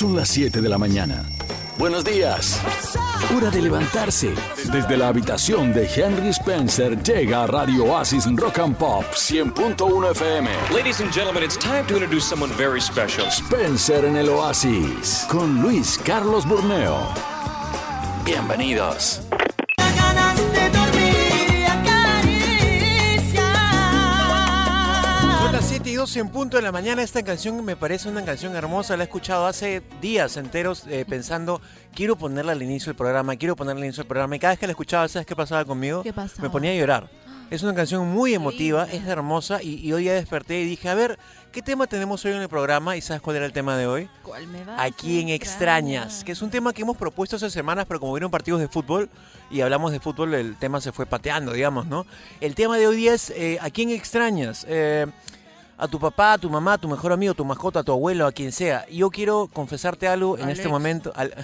Son las 7 de la mañana. Buenos días. Hora de levantarse. Desde la habitación de Henry Spencer llega a Radio Oasis Rock and Pop 100.1 FM. Ladies and gentlemen, it's time to introduce someone very special. Spencer en el Oasis con Luis Carlos Burneo. Bienvenidos. Son las 7 y 12 en punto de la mañana. Esta canción me parece una canción hermosa. La he escuchado hace días enteros eh, pensando, quiero ponerla al inicio del programa, quiero ponerla al inicio del programa. Y cada vez que la escuchaba, ¿sabes qué pasaba conmigo? ¿Qué pasaba? Me ponía a llorar. Es una canción muy emotiva, es hermosa y, y hoy ya desperté y dije, a ver, ¿qué tema tenemos hoy en el programa? ¿Y sabes cuál era el tema de hoy? ¿Cuál me vas ¿A a quién extrañas? Que es un tema que hemos propuesto hace semanas, pero como vieron partidos de fútbol y hablamos de fútbol, el tema se fue pateando, digamos, ¿no? El tema de hoy es eh, ¿a quién extrañas? Eh, a tu papá, a tu mamá, a tu mejor amigo, a tu mascota, a tu abuelo, a quien sea. Y Yo quiero confesarte algo en este momento. Al-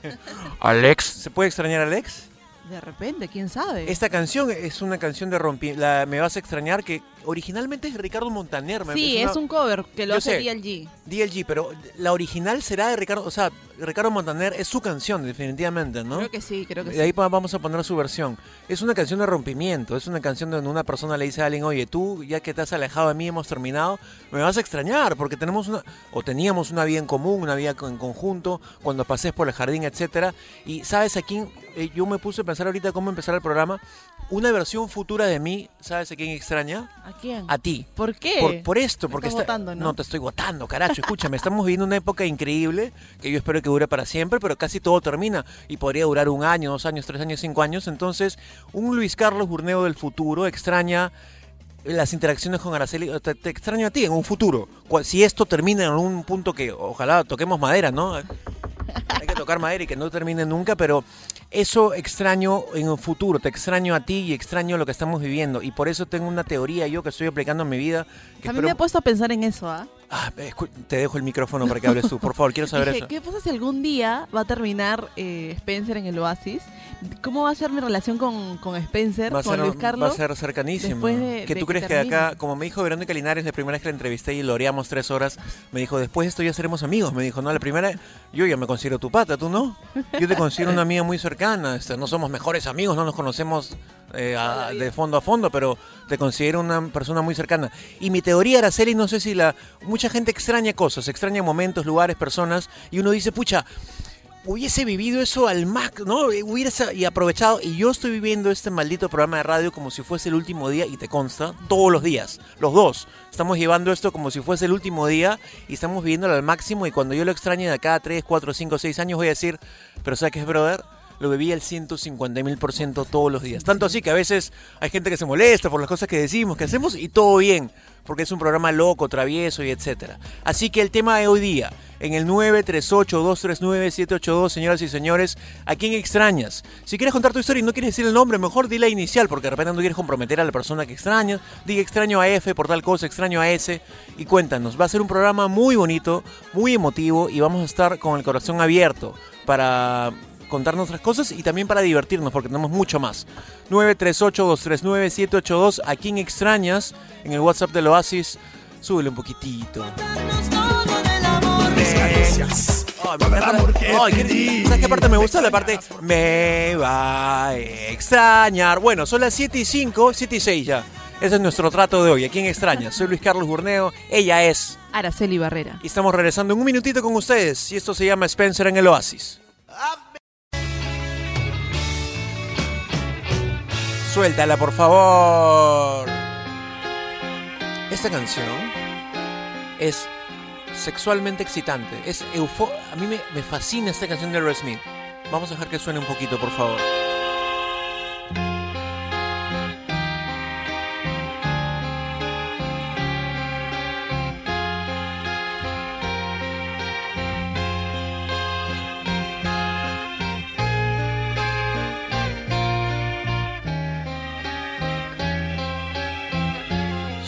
Alex. ¿Se puede extrañar a Alex? De repente, quién sabe. Esta canción es una canción de rompi... La Me vas a extrañar que originalmente es de Ricardo Montaner. me- sí, una- es un cover que lo Yo hace sé. DLG. DLG, pero la original será de Ricardo, o sea, Ricardo Montaner es su canción, definitivamente, ¿no? Creo que sí, creo que De sí. ahí vamos a poner su versión. Es una canción de rompimiento, es una canción donde una persona le dice a alguien, oye, tú, ya que te has alejado de mí, hemos terminado, me vas a extrañar, porque tenemos una, o teníamos una vida en común, una vida en conjunto, cuando pases por el jardín, etcétera. Y sabes a quién, Eh, yo me puse a pensar ahorita cómo empezar el programa, una versión futura de mí, ¿sabes a quién extraña? ¿A quién? A ti. ¿Por qué? Por, por esto, Me porque estás está- votando, ¿no? te estoy votando, caracho. Escúchame, estamos viviendo una época increíble que yo espero que dure para siempre, pero casi todo termina y podría durar un año, dos años, tres años, cinco años. Entonces, un Luis Carlos Burneo del futuro extraña las interacciones con Araceli. Te, te extraño a ti en un futuro. Si esto termina en un punto que ojalá toquemos madera, ¿no? Hay que tocar madera y que no termine nunca, pero eso extraño en un futuro, te extraño a ti y extraño lo que estamos viviendo. Y por eso tengo una teoría yo que estoy aplicando en mi vida. Que A mí espero- me he puesto a pensar en eso, ¿ah? Ah, te dejo el micrófono para que hables tú, por favor, quiero saber Dije, eso. ¿qué pasa si algún día va a terminar eh, Spencer en el Oasis? ¿Cómo va a ser mi relación con, con Spencer, Va a, con ser, Luis va Carlos? a ser cercanísimo. de- que de tú que crees que acá, como me dijo Verónica Linares la primera vez que la entrevisté y loreamos tres horas, me dijo, después de esto ya seremos amigos. Me dijo, no, la primera, yo ya me considero tu pata, tú no. Yo te considero una amiga muy cercana. este, no somos mejores amigos, no nos conocemos eh, a- de fondo a fondo, pero te considero una persona muy cercana. Y mi teoría, Araceli, no sé si la. Mucha gente extraña cosas, extraña momentos, lugares, personas, y uno dice, pucha hubiese vivido eso al max, ¿no? Hubiese y aprovechado. Y yo estoy viviendo este maldito programa de radio como si fuese el último día, y te consta, todos los días, los dos. Estamos llevando esto como si fuese el último día y estamos viviéndolo al máximo. Y cuando yo lo extrañe de acá a 3, 4, 5, 6 años, voy a decir, pero ¿sabes qué es, brother? Lo viví al 150 mil por ciento todos los días. Tanto así que a veces hay gente que se molesta por las cosas que decimos, que hacemos, y todo bien, porque es un programa loco, travieso y etcétera. Así que el tema de hoy día, en el 938-239-782, señoras y señores, ¿a quién extrañas? Si quieres contar tu historia y no quieres decir el nombre, mejor di la inicial, porque de repente no quieres comprometer a la persona que extrañas. Diga extraño a F por tal cosa, extraño a S, y cuéntanos. Va a ser un programa muy bonito, muy emotivo, y vamos a estar con el corazón abierto para contar nuestras cosas y también para divertirnos, porque tenemos mucho más. 938-239-782, ¿a quién extrañas? En el WhatsApp del Oasis, súbele un poquitito. Ay, me encanta- Ay, ¿qué- ¿Sabes qué parte me gusta? La parte me va a extrañar. Bueno, son las 7 y 5, 7 y 6 ya. Ese es nuestro trato de hoy. ¿A quién extrañas? Soy Luis Carlos Burneo, ella es. Araceli Barrera. Y estamos regresando en un minutito con ustedes. Y esto se llama Spencer en el Oasis. Suéltala, por favor. Esta canción es sexualmente excitante. Es eufo A mí me, fascina esta canción de Aerosmith. Vamos a dejar que suene un poquito, por favor.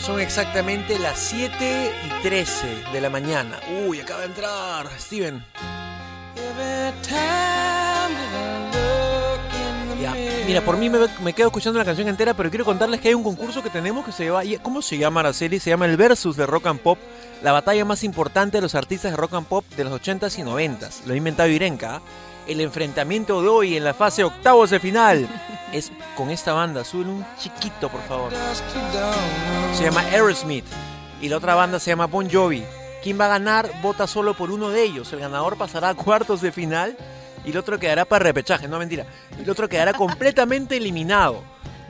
Son exactamente las 7 y 13 de la mañana. Uy, acaba de entrar Steven. Mira, por mí me, quedo escuchando la canción entera, pero quiero contarles que hay un concurso que tenemos que se llama... ¿Cómo se llama, Araceli? Se llama el Versus de Rock and Pop, la batalla más importante de los artistas de rock and pop de los 80s y 90s. Lo ha inventado Irenka. ¿ah? El enfrentamiento de hoy en la fase octavos de final es con esta banda. Suben un chiquito, por favor. Se llama Aerosmith. Y la otra banda se llama Bon Jovi. ¿Quién va a ganar? Vota solo por uno de ellos. El ganador pasará a cuartos de final y el otro quedará para repechaje. No, mentira. El otro quedará completamente eliminado.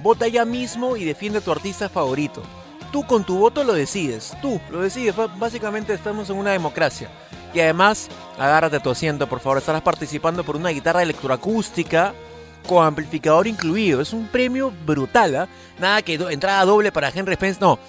Vota ya mismo y defiende a tu artista favorito. Tú con tu voto lo decides. Tú lo decides. Básicamente estamos en una democracia. Y además, agárrate tu asiento, por favor. Estarás participando por una guitarra electroacústica con amplificador incluido. Es un premio brutal, ¿ah? Nada que entrada doble para Henry Spence. No.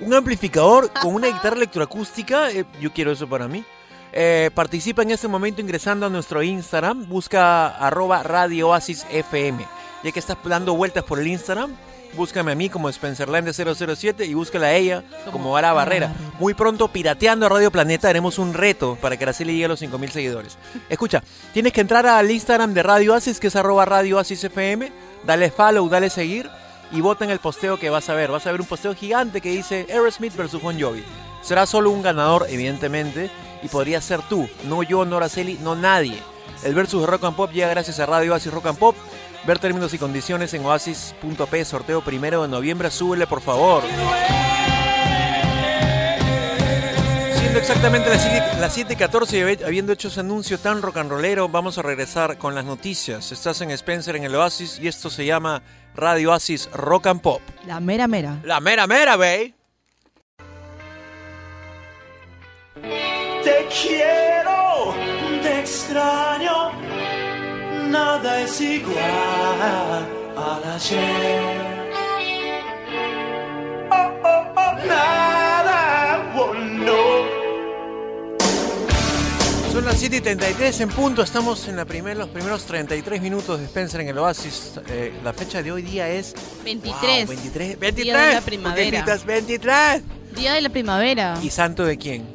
Un amplificador con una guitarra electroacústica. eh, yo quiero eso para mí. Eh, participa en este momento ingresando a nuestro Instagram. Busca arroba Radio. Ya que estás dando vueltas por el Instagram, búscame a mí como Spencerland007 y búscala a ella como Ara Barrera. Muy pronto, pirateando a Radio Planeta, haremos un reto para que Araceli llegue a los 5000 seguidores. Escucha, tienes que entrar al Instagram de Radio Oasis, que es arroba Radio Oasis FM. Dale follow, dale seguir y vota en el posteo que vas a ver. Vas a ver un posteo gigante que dice Aerosmith versus Bon Jovi. Será solo un ganador, evidentemente, y podría ser tú, no yo, no Araceli, no nadie. El versus de Rock and Pop llega gracias a Radio Oasis Rock and Pop. Ver términos y condiciones en oasis.p, sorteo primero de noviembre. Súbele, por favor. Siendo exactamente las 7 las 7 y 14 y habi- habiendo hecho ese anuncio tan rock and rollero, vamos a regresar con las noticias. Estás en Spencer en el Oasis y esto se llama Radio Oasis Rock and Pop. La mera mera. La mera mera, wey. Te quiero, te extraño, nada es igual al ayer. Oh, oh, oh, nada, oh, no. Son las 7 y 33 en punto. Estamos en la primer, los primeros 33 minutos de Spencer en el Oasis. Eh, la fecha de hoy día es 23. Wow, 23. Día 23. de la ¿Por qué primavera. gritas 23. Día de la primavera. ¿Y santo de quién?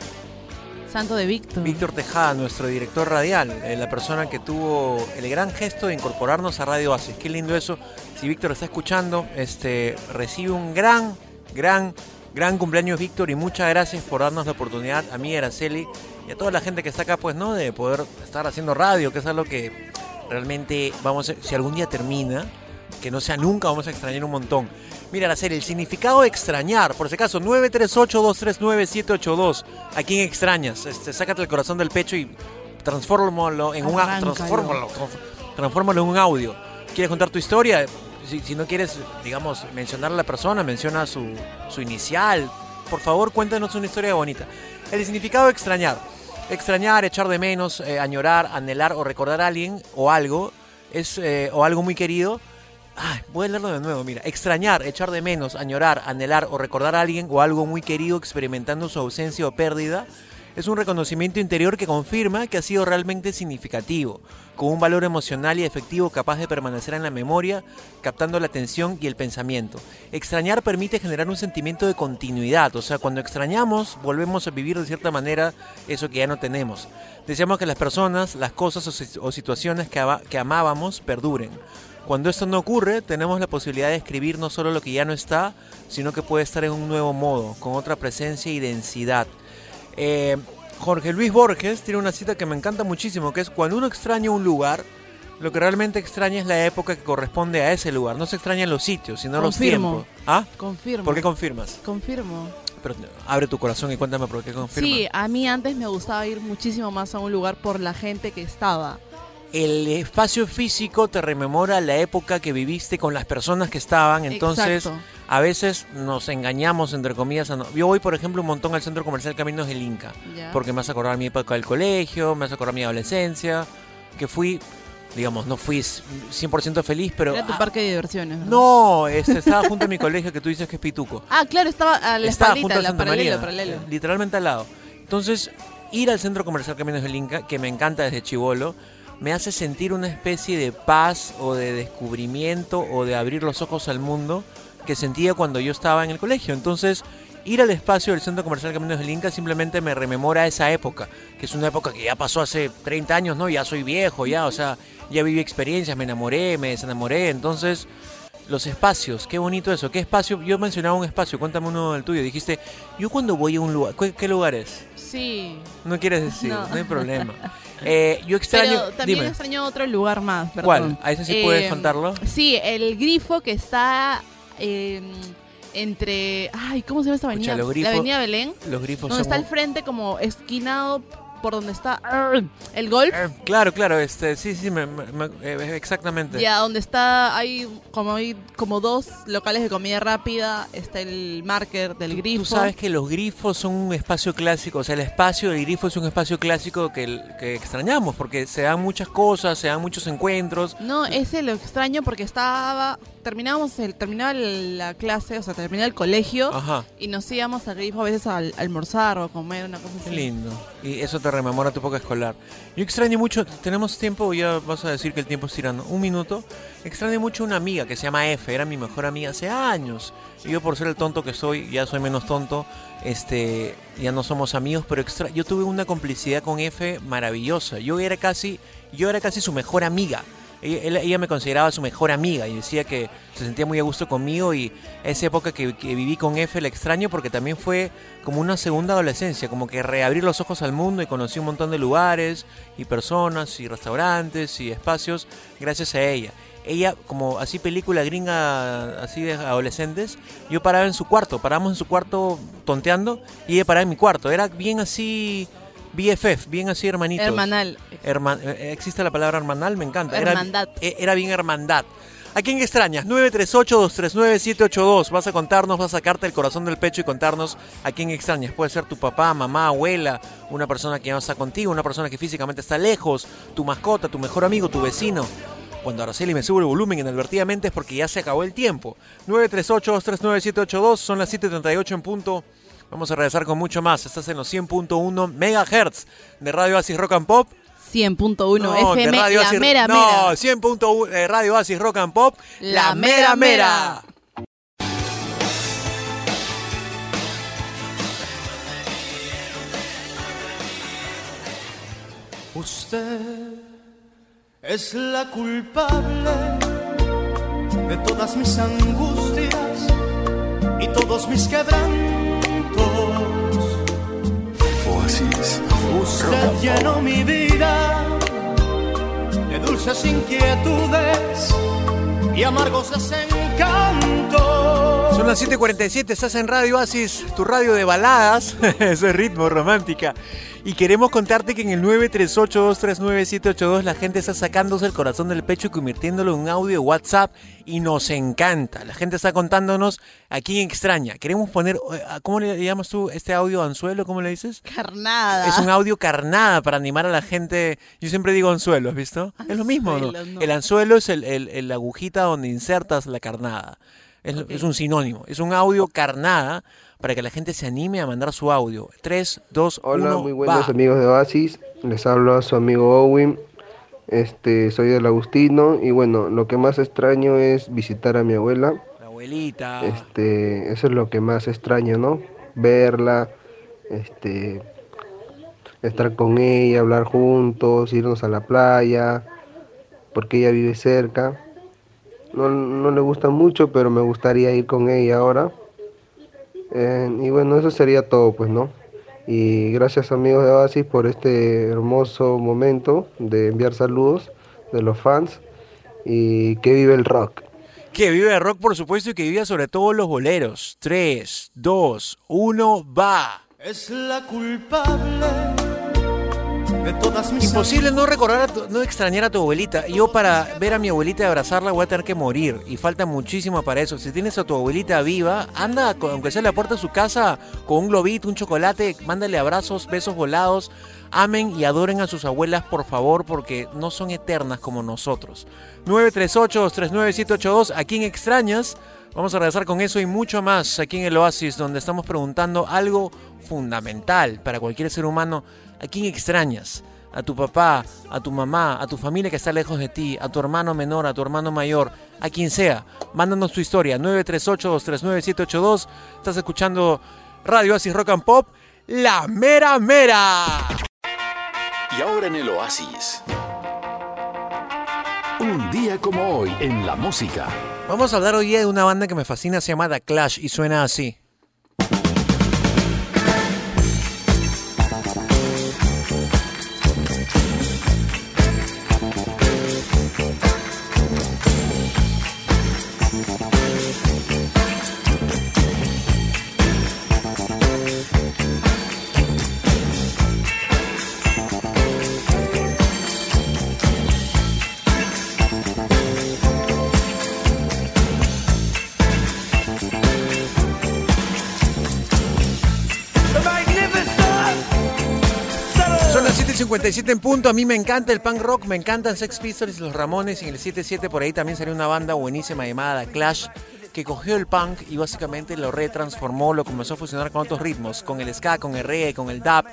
Santo de Víctor. Víctor Tejada, nuestro director radial, eh, la persona que tuvo el gran gesto de incorporarnos a Radio Oasis. Qué lindo eso. Si Víctor está escuchando, este, recibe un gran, gran, gran cumpleaños Víctor y muchas gracias por darnos la oportunidad a mí, Araceli y a toda la gente que está acá, pues, ¿no? De poder estar haciendo radio, que es algo que realmente vamos a, si algún día termina, que no sea nunca, vamos a extrañar un montón. Mira, Araceli, el significado de extrañar, por si acaso, 938-239-782. ¿A quién extrañas? Este, sácate el corazón del pecho y transfórmalo en un, a- transfórmalo, transf- transfórmalo en un audio. ¿Quieres contar tu historia? Si, si no quieres, digamos, mencionar a la persona, menciona su, su inicial. Por favor, cuéntanos una historia bonita. El significado de extrañar. Extrañar, echar de menos, eh, añorar, anhelar o recordar a alguien o algo, es, eh, o algo muy querido. Ay, voy a leerlo de nuevo, mira. Extrañar, echar de menos, añorar, anhelar o recordar a alguien o algo muy querido experimentando su ausencia o pérdida es un reconocimiento interior que confirma que ha sido realmente significativo, con un valor emocional y efectivo capaz de permanecer en la memoria, captando la atención y el pensamiento. Extrañar permite generar un sentimiento de continuidad, o sea, cuando extrañamos volvemos a vivir de cierta manera eso que ya no tenemos. Deseamos que las personas, las cosas o, si- o situaciones que amábamos perduren. Cuando esto no ocurre, tenemos la posibilidad de escribir no solo lo que ya no está, sino que puede estar en un nuevo modo, con otra presencia y densidad. Eh, Jorge Luis Borges tiene una cita que me encanta muchísimo, que es cuando uno extraña un lugar, lo que realmente extraña es la época que corresponde a ese lugar. No se extrañan los sitios, sino los Confirmo. tiempos. ¿Ah? Confirmo. ¿Por qué confirmas? Confirmo. Pero abre tu corazón y cuéntame por qué confirmas. Sí, a mí antes me gustaba ir muchísimo más a un lugar por la gente que estaba. El espacio físico te rememora la época que viviste con las personas que estaban, entonces Exacto. a veces nos engañamos entre comillas. a no- Yo voy, por ejemplo, un montón al centro comercial Caminos del Inca, porque me hace acordar mi época del colegio, me hace acordar mi adolescencia, que fui, digamos, no fui 100% feliz, pero... Era tu parque de diversiones. ¿verdad? no, este, estaba junto a mi colegio que tú dices que es Pituco. Ah, claro, estaba a la Estaba espaldita, junto a la Santa paralelo, María, paralelo. literalmente al lado. Entonces, ir al centro comercial Caminos del Inca, que me encanta desde chivolo, me hace sentir una especie de paz o de descubrimiento o de abrir los ojos al mundo que sentía cuando yo estaba en el colegio. Entonces, ir al espacio del Centro Comercial Caminos del Inca simplemente me rememora esa época, que es una época que ya pasó hace 30 años, ¿no? Ya soy viejo, ya, o sea, ya viví experiencias, me enamoré, me desenamoré, entonces los espacios, qué bonito eso, qué espacio, yo mencionaba un espacio, cuéntame uno del tuyo, dijiste, yo cuando voy a un lugar, ¿qué, qué lugar? Sí. No quieres decir, no, No. hay problema. Eh, yo extraño, Pero también dime, extraño otro lugar más. ¿cuál? perdón. ¿A ese sí puedes Eh, contarlo? Sí, el grifo que está eh, entre. Ay, ¿cómo se llama esta avenida? Escucha, los grifos- La avenida Belén. Los grifos Donde son... está al frente, como esquinado por donde está el golf. Eh, claro, claro, este, sí, sí, me- me- eh, exactamente. Ya, donde está, hay como hay como dos locales de comida rápida, está el marker del grifo. Tú sabes que los grifos son un espacio clásico, o sea, el espacio del grifo es un espacio clásico que, que extrañamos, porque se dan muchas cosas, se dan muchos encuentros. No, ese lo extraño porque estaba, terminábamos el, terminaba la clase, o sea, terminaba el colegio Ajá, y nos íbamos al grifo a veces a al- almorzar o a comer, una cosa qué así. lindo. Y eso te rememora tu época escolar. Yo extraño mucho, tenemos tiempo, ya vas a decir que el tiempo es tirando, un minuto. Extraño mucho una amiga que se llama F, era mi mejor amiga hace años. Y yo por ser el tonto que soy, ya soy menos tonto, este, ya no somos amigos, pero extra, yo tuve una complicidad con F maravillosa. Yo era casi, yo era casi su mejor amiga. Ella, me consideraba su mejor amiga y decía que se sentía muy a gusto conmigo y esa época que, que viví con F la extraño porque también fue como una segunda adolescencia, como que reabrir los ojos al mundo y conocí un montón de lugares y personas y restaurantes y espacios gracias a ella. Ella, como así película gringa, así de adolescentes, yo paraba en su cuarto, parábamos en su cuarto tonteando y ella paraba en mi cuarto. Era bien así, BFF, bien así hermanitos. Hermanal. Herma- eh, existe la palabra hermanal, me encanta. Hermandad. eh, Era, bien hermandad. ¿A quién extrañas? 938-239-782. Vas a contarnos, vas a sacarte el corazón del pecho y contarnos a quién extrañas. Puede ser tu papá, mamá, abuela, una persona que no está contigo, una persona que físicamente está lejos, tu mascota, tu mejor amigo, tu vecino. Cuando Araceli me sube el volumen inadvertidamente es porque ya se acabó el tiempo. 938-239-782, son las 7.38 en punto. Vamos a regresar con mucho más. Estás en los 100.1 megahertz de Radio Asis Rock and Pop. 100.1 No, de FM, Radio la Asis- mera no, mera. 100.1 eh, Radio Asis Rock and Pop. La mera mera. Usted es la culpable de todas mis angustias y todos mis quebrantos. Oasis. Usted llenó mi vida de dulces inquietudes y amargos desencantos. Son las 7.47, estás en Radio Asis, tu radio de baladas, ese ritmo romántica. Y queremos contarte que en el 938-239-782 la gente está sacándose el corazón del pecho y convirtiéndolo en un audio WhatsApp y nos encanta. La gente está contándonos a quién extraña. Queremos poner, eh, ¿cómo le llamas tú este audio anzuelo? ¿Cómo le dices? Carnada. Es un audio carnada para animar a la gente. Yo siempre digo anzuelo, ¿has visto? es lo mismo, ¿no? Anzuelo, no. El anzuelo es el, el- agujita donde insertas la carnada. Es, es un sinónimo. Es un audio carnada para que la gente se anime a mandar su audio. 3, 2, 1, Hola, muy buenos va. amigos de Oasis. Les hablo a su amigo Owen. Este, soy del Agustino y bueno, lo que más extraño es visitar a mi abuela. La abuelita. Este, eso es lo que más extraño, ¿no? Verla, este, estar con ella, hablar juntos, irnos a la playa, porque ella vive cerca. No, no le gusta mucho, pero me gustaría ir con ella ahora. Eh, y bueno, eso sería todo, pues, ¿no? Y gracias amigos de Oasis por este hermoso momento de enviar saludos de los fans y que vive el rock. Que vive de rock, por supuesto, y que vive sobre todo los boleros. 3, 2, 1, va. Es la culpable de todas mis Imposible no recordar, a tu- no extrañar a tu abuelita. Yo para ver a mi abuelita y abrazarla voy a tener que morir. Y falta muchísimo para eso. Si tienes a tu abuelita viva, anda, aunque sea la puerta de su casa, con un globito, un chocolate, mándale abrazos, besos volados. Amen y adoren a sus abuelas, por favor, porque no son eternas como nosotros. 938-239-782, ¿a quién extrañas? Vamos a regresar con eso y mucho más aquí en el Oasis, donde estamos preguntando algo fundamental para cualquier ser humano. ¿A quién extrañas? A tu papá, a tu mamá, a tu familia que está lejos de ti, a tu hermano menor, a tu hermano mayor, a quien sea. Mándanos tu historia, 938-239-782. Estás escuchando Radio Oasis Rock and Pop, la mera mera. Y ahora en el Oasis. Un día como hoy en la música. Vamos a hablar hoy día de una banda que me fascina, se llama The Clash y suena así. 47 en punto. A mí me encanta el punk rock, me encantan Sex Pistols, Los Ramones y en el 77 por ahí también salió una banda buenísima llamada Clash que cogió el punk y básicamente lo retransformó, lo comenzó a fusionar con otros ritmos, con el ska, con el reggae, con el dub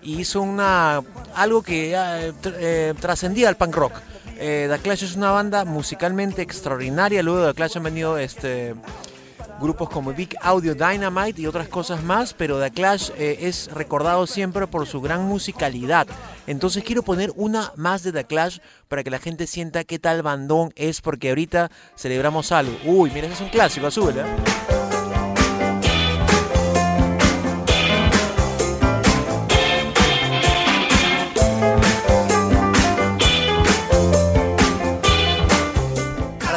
y hizo una algo que eh, eh, trascendía al punk rock. Eh, Clash es una banda musicalmente extraordinaria. Luego de Clash han venido este grupos como Big Audio Dynamite y otras cosas más, pero The Clash eh, es recordado siempre por su gran musicalidad. Entonces quiero poner una más de The Clash para que la gente sienta qué tal bandón es, porque ahorita celebramos algo. Uy, mira, es un clásico, súbela.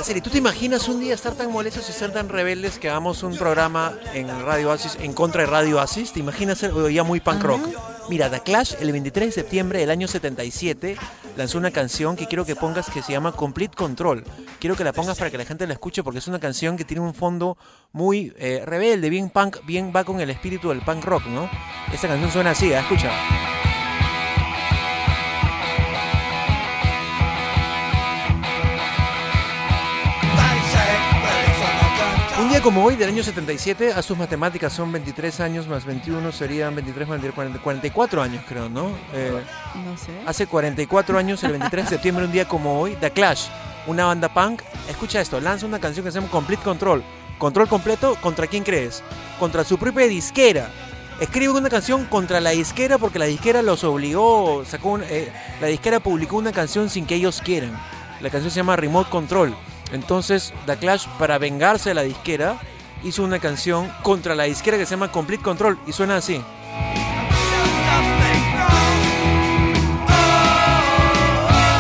Araceli, ¿tú te imaginas un día estar tan molestos y ser tan rebeldes que hagamos un programa en Radio Oasis en contra de Radio Oasis? ¿Te imaginas ser ya muy punk rock? Mira, The Clash el 23 de septiembre del año 77 lanzó una canción que quiero que pongas que se llama Complete Control. Quiero que la pongas para que la gente la escuche porque es una canción que tiene un fondo muy eh, rebelde, bien punk, bien va con el espíritu del punk rock, ¿no? Esta canción suena así, ¿eh? escucha. Como hoy, del año 77, a sus matemáticas son 23 años más 21, serían 23 más 40, 44 años, creo, ¿no? Eh, No sé. hace 44 años, el 23 de septiembre, un día como hoy, The Clash, una banda punk, escucha esto, lanza una canción que se llama Complete Control. Control completo, ¿contra quién crees? Contra su propia disquera. Escribe una canción contra la disquera porque la disquera los obligó, sacó un- eh, la disquera publicó una canción sin que ellos quieran. La canción se llama Remote Control. Entonces, The Clash, para vengarse de la disquera, hizo una canción contra la disquera que se llama Complete Control y suena así.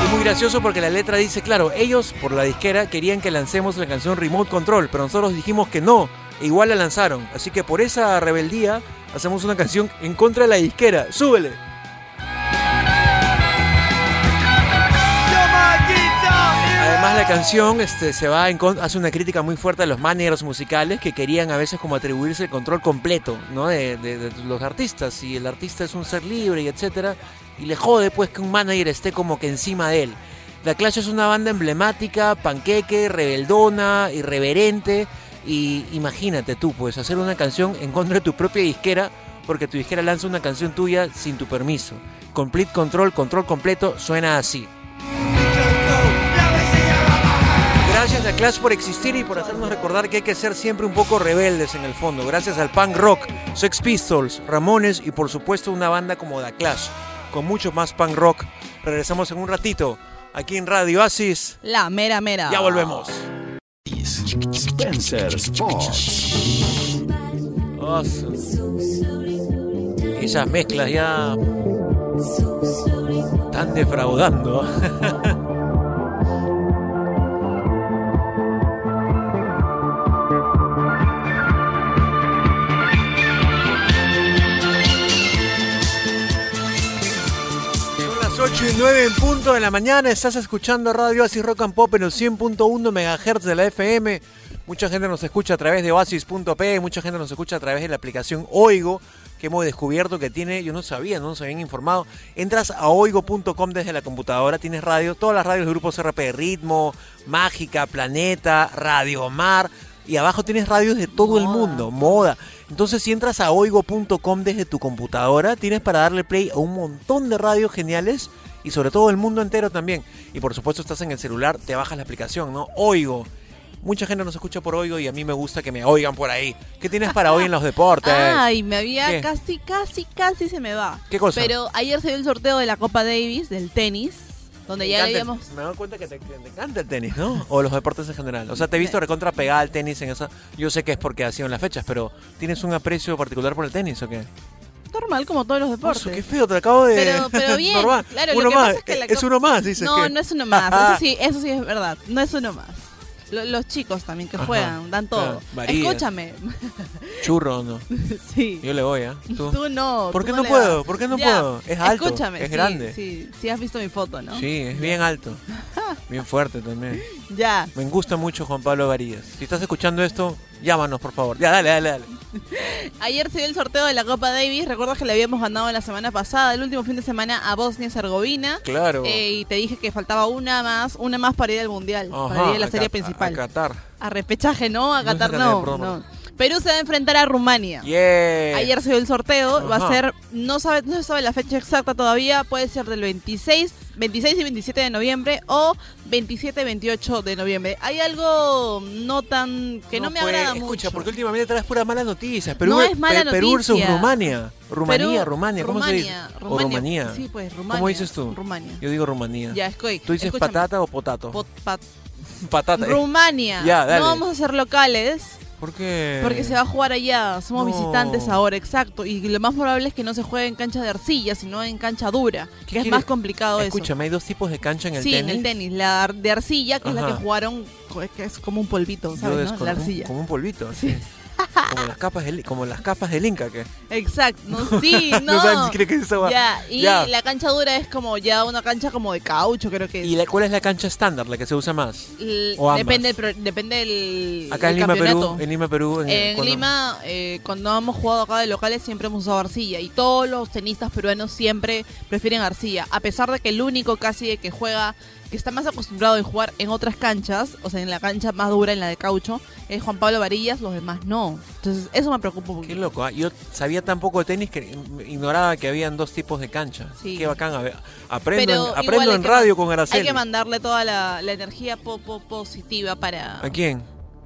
Y muy gracioso porque la letra dice, claro, ellos por la disquera querían que lancemos la canción Remote Control, pero nosotros dijimos que no, e igual la lanzaron. Así que por esa rebeldía hacemos una canción en contra de la disquera. ¡Súbele! La canción este, se va en hace una crítica muy fuerte a los managers musicales que querían a veces como atribuirse el control completo ¿no? de, de- los artistas y el artista es un ser libre y etcétera y le jode pues que un manager esté como que encima de él. The Clash es una banda emblemática, panqueque, rebeldona, irreverente y imagínate tú pues hacer una canción en contra de tu propia disquera porque tu disquera lanza una canción tuya sin tu permiso. Complete Control, control completo, suena así. Clash por existir y por hacernos recordar que hay que ser siempre un poco rebeldes en el fondo. Gracias al punk rock, Sex Pistols, Ramones y por supuesto una banda como The Clash, con mucho más punk rock. Regresamos en un ratito aquí en Radio Oasis. La mera mera. Ya volvemos. Spencer Sports. Esas mezclas ya están defraudando. 8 y 9 en punto de la mañana. Estás escuchando Radio Oasis Rock and Pop en el 100.1 MHz de la FM. Mucha gente nos escucha a través de oasis.p, mucha gente nos escucha a través de la aplicación Oigo, que hemos descubierto que tiene, yo no sabía, no nos habían informado. Entras a oigo.com desde la computadora, tienes radio, todas las radios del grupo CRP, Ritmo, Mágica, Planeta, Radio Mar, y abajo tienes radios de todo el mundo, moda. Entonces si entras a oigo.com desde tu computadora, tienes para darle play a un montón de radios geniales y sobre todo el mundo entero también. Y por supuesto estás en el celular, te bajas la aplicación, ¿no? Oigo. mucha gente nos escucha por Oigo y a mí me gusta que me oigan por ahí. ¿Qué tienes para hoy en los deportes? Ay, me había ¿Qué? casi, casi, casi se me va. ¿Qué cosa? Pero ayer se dio el sorteo de la Copa Davis, del tenis, donde Me ya habíamos... Me doy cuenta que te, te encanta el tenis, ¿no? O los deportes en general. O sea, te he visto recontra pegada al tenis en esa. Yo sé que es porque ha sido en las fechas, pero ¿tienes un aprecio particular por el tenis o qué? Normal, como todos los deportes. Oso, qué feo, te acabo de. Pero, pero bien, Normal. claro, uno lo que más. pasa es que la es uno más, dices No, que. no es uno más, eso sí, eso sí es verdad, no es uno más. Lo- los chicos también que Ajá, juegan, dan todo. claro. Escúchame, Churro, ¿no? sí. Yo le voy, ¿ah? ¿Tú? Tú no. ¿Por qué no puedo? ¿Por qué no Ya, puedo? Es alto, Escúchame, es sí, grande. Sí, sí has visto mi foto, ¿no? Sí, es bien alto. Bien fuerte también. Ya. Me gusta mucho Juan Pablo Varillas. Si estás escuchando esto, llámanos, por favor. Ya, dale, dale, dale. Ayer se dio el sorteo de la Copa Davis. Recuerdas que le habíamos ganado la semana pasada, el último fin de semana, a Bosnia y Herzegovina. Claro. Eh, y te dije que faltaba una más, una más para ir al mundial, para ir a la a serie principal. A, Qatar. A repechaje, ¿no? A Qatar, no. no. Perú se va a enfrentar a Rumania. Yeah. Ayer se dio el sorteo, va a ser, no, sabe, no se sabe la fecha exacta todavía, puede ser del 26, 26 y 27 de noviembre o 27 y 28 de noviembre. Hay algo no tan, que no, me puede- agrada Escucha, mucho. porque últimamente traes puras malas noticias. Perú, No es mala Pe- Perú versus noticia. Rumania. Rumanía, Rumania, ¿cómo se dice? Rumania, O Rumanía. Sí, pues, ¿Cómo Rumania. dices tú? Rumania. Yo digo Rumanía. Ya, escoy. ¿Tú dices escúchame. patata o potato? Pot- pat- patata. Rumania. Ya, dale. No vamos a ser locales. ¿Por qué? Porque se va a jugar allá, somos No. visitantes ahora, exacto. Y lo más probable es que no se juegue en cancha de arcilla, sino en cancha dura, que es más complicado eso. Escúchame, hay dos tipos de cancha en el sí, tenis. en el tenis. La de arcilla, que es la que jugaron, que es como un polvito, ¿sabes? no? La arcilla. Como un polvito, así. Como las capas del, como las capas del Inca, que Exacto, no, sí, no. No si que eso va- Ya, y Ya. la cancha dura es como ya una cancha como de caucho, creo que es. ¿Y la- cuál es la cancha estándar, la que se usa más? L- o ambas? depende, pro- depende del, Acá en Lima, campeonato. Perú, en Lima, Perú. en- En cuando- Lima, eh, cuando hemos jugado acá de locales, siempre hemos usado arcilla. Y todos los tenistas peruanos siempre prefieren arcilla. A pesar de que el único casi que juega, que está más acostumbrado a jugar en otras canchas, o sea, en la cancha más dura, en la de caucho, es Juan Pablo Varillas, los demás no. Entonces, eso me preocupa un Qué poquito. loco, ¿ah? yo sabía tan poco de tenis que ignoraba que habían dos tipos de cancha. Sí. Qué bacán, aprendo, Pero en, aprendo en radio con Araceli. Hay que mandarle toda la, la energía po- po- positiva para, ¿A quién?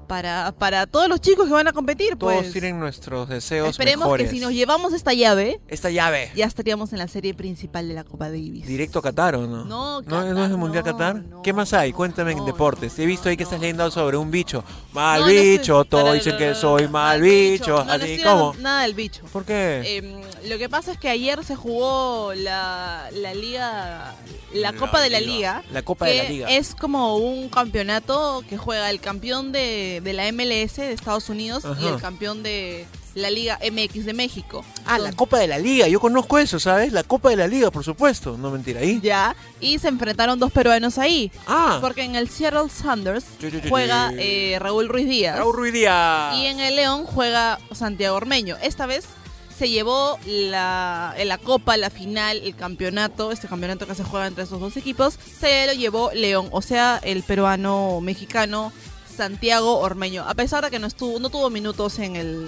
Para, para todos los chicos que van a competir. Todos pues. tienen nuestros deseos Esperemos mejores. que si nos llevamos esta llave, Esta llave, ya estaríamos en la serie principal de la Copa Davis. ¿directo a Qatar o no? No, ¿No, Qatar, ¿no es el Mundial no, Qatar? no, ¿Qué más hay? Cuéntame en deportes. He visto ahí que estás leyendo sobre un bicho. Mal bicho, todos dicen que soy mal bicho. Así, Nada del bicho. ¿Por qué? Em, lo que pasa es que ayer se jugó la, la liga, la, Copa de la liga. La Copa de la Liga. Es como un campeonato que juega el campeón de, de la MLS de Estados Unidos y el campeón de la Liga MX de México. Ah, la Copa de la Liga. Yo conozco eso, ¿sabes? La Copa de la Liga, por supuesto. No mentira. ¿Ahí? Ya, y se enfrentaron dos peruanos ahí. Ah, Porque en el Seattle Sanders juega eh, Raúl Ruiz Díaz. Raúl Ruiz Díaz. Y en el León juega Santiago Ormeño. Esta vez se llevó la, la copa, la final, el campeonato, este campeonato que se juega entre estos dos equipos, se lo llevó León, o sea, el peruano mexicano Santiago Ormeño. A pesar de que no estuvo, no tuvo minutos en el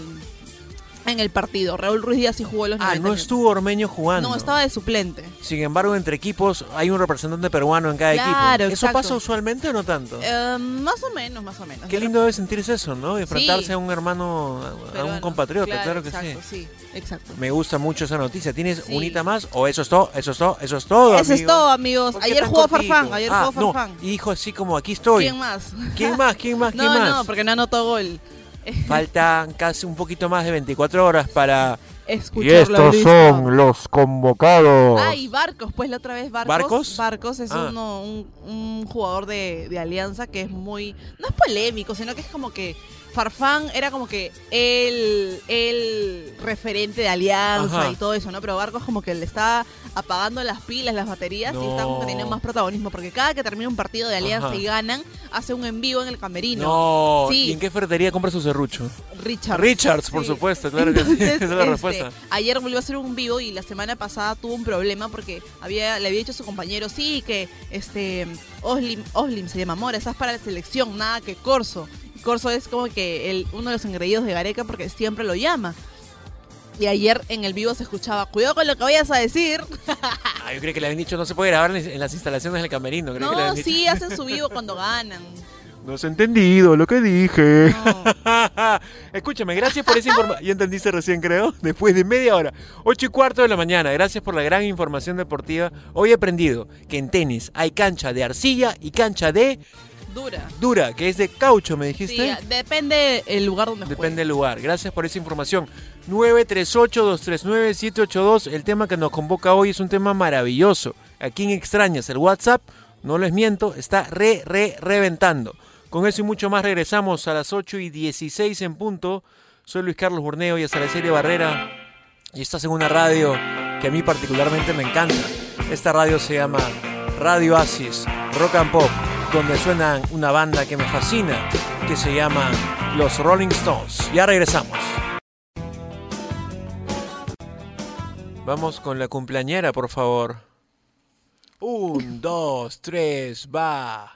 en el partido. Raúl Ruiz Díaz sí jugó los Ah, 90 no minutos. estuvo Ormeño jugando. No, estaba de suplente. Sin embargo, entre equipos hay un representante peruano en cada Claro, equipo. ¿Eso exacto. pasa usualmente o no tanto? Eh, más o menos, más o menos. Qué lindo debe sentirse eso, ¿no? Enfrentarse Sí. a un hermano, a- un compatriota, claro, que exacto, sí. sí. Exacto. Me gusta mucho esa noticia. ¿Tienes Sí. unita más? ¿O eso es todo? ¿Eso es todo? ¿Eso es todo? Eso es todo, amigos. ¿Por qué Ayer jugó cortito? Farfán, ayer Ah, jugó Farfán. No, hijo, así como aquí estoy. ¿Quién más? ¿Quién más? ¿Quién más? ¿Quién no, más? no, porque no anotó gol. Faltan casi un poquito más de 24 horas para... Escuchar la lista. los convocados. Ah, y Barcos, pues la otra vez Barcos. ¿Barcos? Barcos es Ah. uno, un, un jugador de, de Alianza que es muy. No es polémico, sino que es como que. Farfán era como que el, el referente de Alianza Ajá. y todo eso, ¿no? Pero Barcos como que le está apagando las pilas, las baterías y está como que teniendo más protagonismo. Porque cada que termina un partido de Alianza Ajá. y ganan, hace un en vivo en el camerino. No, Sí. ¿y en qué ferretería compra su serrucho? Richard. Richards, por supuesto, claro que sí. Esa es la este, respuesta. Ayer volvió a hacer un vivo y la semana pasada tuvo un problema porque había, le había dicho a su compañero, sí, que este Oslim, Oslim se llama Mora, estás para la selección, nada que Corso. Y Corso es como que el, uno de los engreídos de Gareca porque siempre lo llama. Y ayer en el vivo se escuchaba, cuidado con lo que vayas a decir. Ah, yo creo que le habían dicho no se puede grabar en las instalaciones del camerino. Creo que le No, habían dicho. sí, hacen su vivo cuando ganan. No has entendido lo que dije. Escúchame, gracias por esa información. Ya entendiste recién, creo. Después de media hora. 8 y cuarto de la mañana. Gracias por la gran información deportiva. Hoy he aprendido que en tenis hay cancha de arcilla y cancha de Dura. dura, que es de caucho, me Sí, dijiste. depende el lugar donde Depende del lugar. Gracias por esa información. 938-239-782. El tema que nos convoca hoy es un tema maravilloso. ¿A quién extrañas? El WhatsApp, no les miento, está re, re, reventando. Con eso y mucho más regresamos a las 8 y 16 en punto. Soy Luis Carlos Burneo y hasta la serie Barrera. Y estás en una radio que a mí particularmente me encanta. Esta radio se llama Radio Asis Rock and Pop, donde suena una banda que me fascina, que se llama Los Rolling Stones. Ya regresamos. Vamos con la cumpleañera, por favor. Un, dos, tres, va.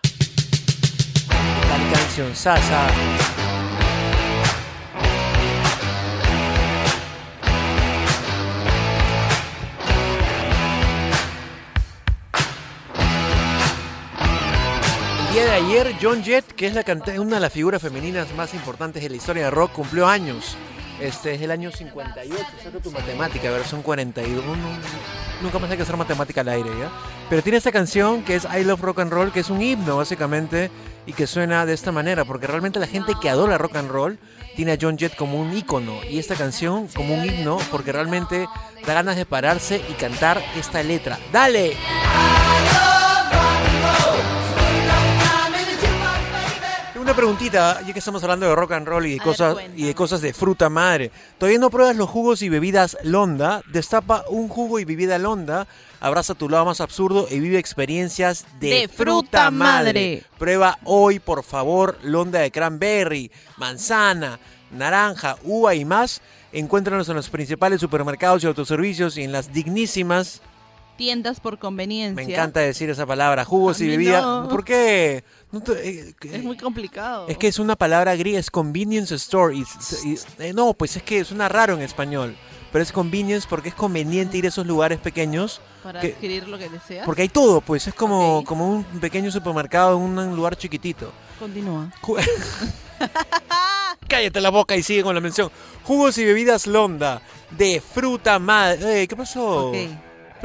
La canción Sasa. Día de ayer, John Jett, que es la una de las figuras femeninas más importantes de la historia de rock, cumplió años. Este es el año 58, saca tu matemática, a ver, son 41. Nunca más hay que hacer matemática al aire, ¿ya? Pero tiene esta canción que es I Love Rock and Roll, que es un himno básicamente, y que suena de esta manera, porque realmente la gente que adora rock and roll tiene a John Jett como un ícono, y esta canción como un himno, porque realmente da ganas de pararse y cantar esta letra. ¡Dale! Una preguntita, ya que estamos hablando de rock and roll y de, A cosas, y de cosas de fruta madre. ¿Todavía no pruebas los jugos y bebidas Londa? Destapa un jugo y bebida Londa, abraza tu lado más absurdo y vive experiencias de, De fruta madre. Prueba hoy, por favor, Londa de cranberry, manzana, naranja, uva y más. Encuéntranos en los principales supermercados y autoservicios y en las dignísimas Tiendas por conveniencia. me encanta decir esa palabra, jugos y bebidas. no. ¿Por qué? No te- eh, Es muy complicado. es que es una palabra griega, es convenience store. y- y- eh, no, pues es que suena raro en español. Pero es convenience porque es conveniente ir a esos lugares pequeños. Para que- adquirir lo que deseas. Porque hay todo, pues es como, como un pequeño supermercado en un lugar chiquitito. Continúa. Cállate la boca y sigue con la mención. Jugos y bebidas Londa de fruta madre. Eh, ¿Qué pasó? Ok.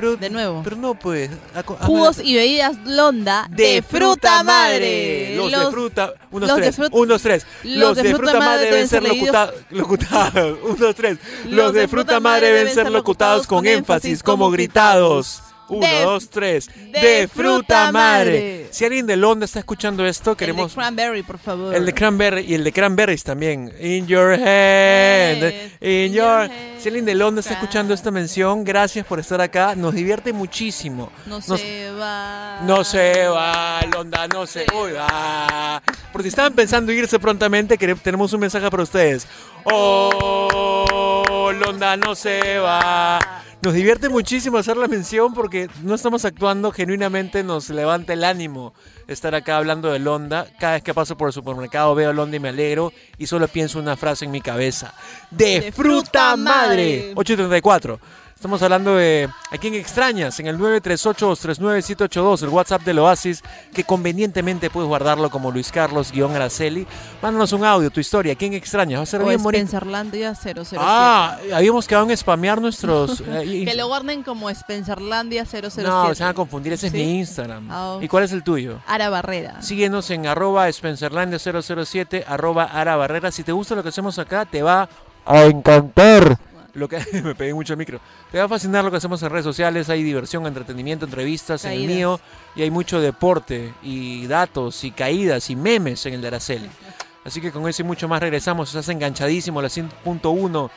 Pero, De nuevo. Pero no, pues. hazme Jugos y bebidas Londa de, fruta madre. Los, de fruta. Unos los de tres. fruta- Unos tres. Los, de, fruta, madre deben ser locuta- locutados. Unos tres. Los, de fruta madre deben ser locutados con énfasis, como gritados. Uno, De- dos, tres. De, de fruta madre. madre. Si alguien de Londra está escuchando esto, queremos. El de cranberry, por favor. El de cranberry y el de cranberries también. In your hand. Yes, In your. your hand. Si alguien de Londra está escuchando esta mención, gracias por estar acá. Nos divierte muchísimo. No Nos- se va. no se va, Londa, no se uy, va. Por si estaban pensando irse prontamente, tenemos un mensaje para ustedes. Oh, Londa, no se va. Nos divierte muchísimo hacer la mención porque no estamos actuando, genuinamente nos levanta el ánimo estar acá hablando de Londa. Cada vez que paso por el supermercado veo Londa y me alegro y solo pienso una frase en mi cabeza. De, De fruta fruta madre. madre. 834. Estamos hablando de a quién extrañas en el 938-239-782, el WhatsApp del Oasis, que convenientemente puedes guardarlo como Luis Carlos-Araceli. Mándanos un audio, tu historia, ¿a quién extrañas? Va a ser O bien bonito. Spencerlandia 007. Ah, habíamos quedado en spamear nuestros... eh, Que lo guarden como Spencerlandia 007. no, se van a confundir, ese es mi Instagram. Ah. ¿Y cuál es el tuyo? Ara Barrera. Síguenos en arroba Spencerlandia007, arroba Ara Barrera. Si te gusta lo que hacemos acá, te va a encantar. Lo que me pegué mucho el micro. Te va a fascinar lo que hacemos en redes sociales. Hay diversión, entretenimiento, entrevistas en el mío. Y hay mucho deporte y datos y caídas y memes en el de Araceli. Así que con eso y mucho más regresamos. Estás enganchadísimo a la 100.1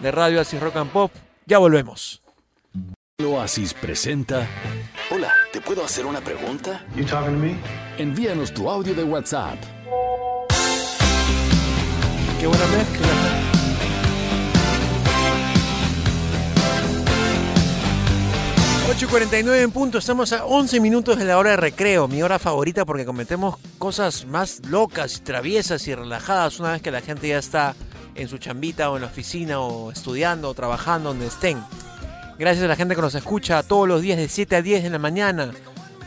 de Radio Así Rock and Pop. Ya volvemos. Oasis presenta. Hola, ¿te puedo hacer una pregunta? You talking to me? Envíanos tu audio de WhatsApp. Qué buena mezcla. ...8.49 en punto, estamos a 11 minutos de la hora de recreo, mi hora favorita porque cometemos cosas más locas, traviesas y relajadas una vez que la gente ya está en su chambita o en la oficina o estudiando o trabajando donde estén. Gracias a la gente que nos escucha todos los días de 7 a 10 de la mañana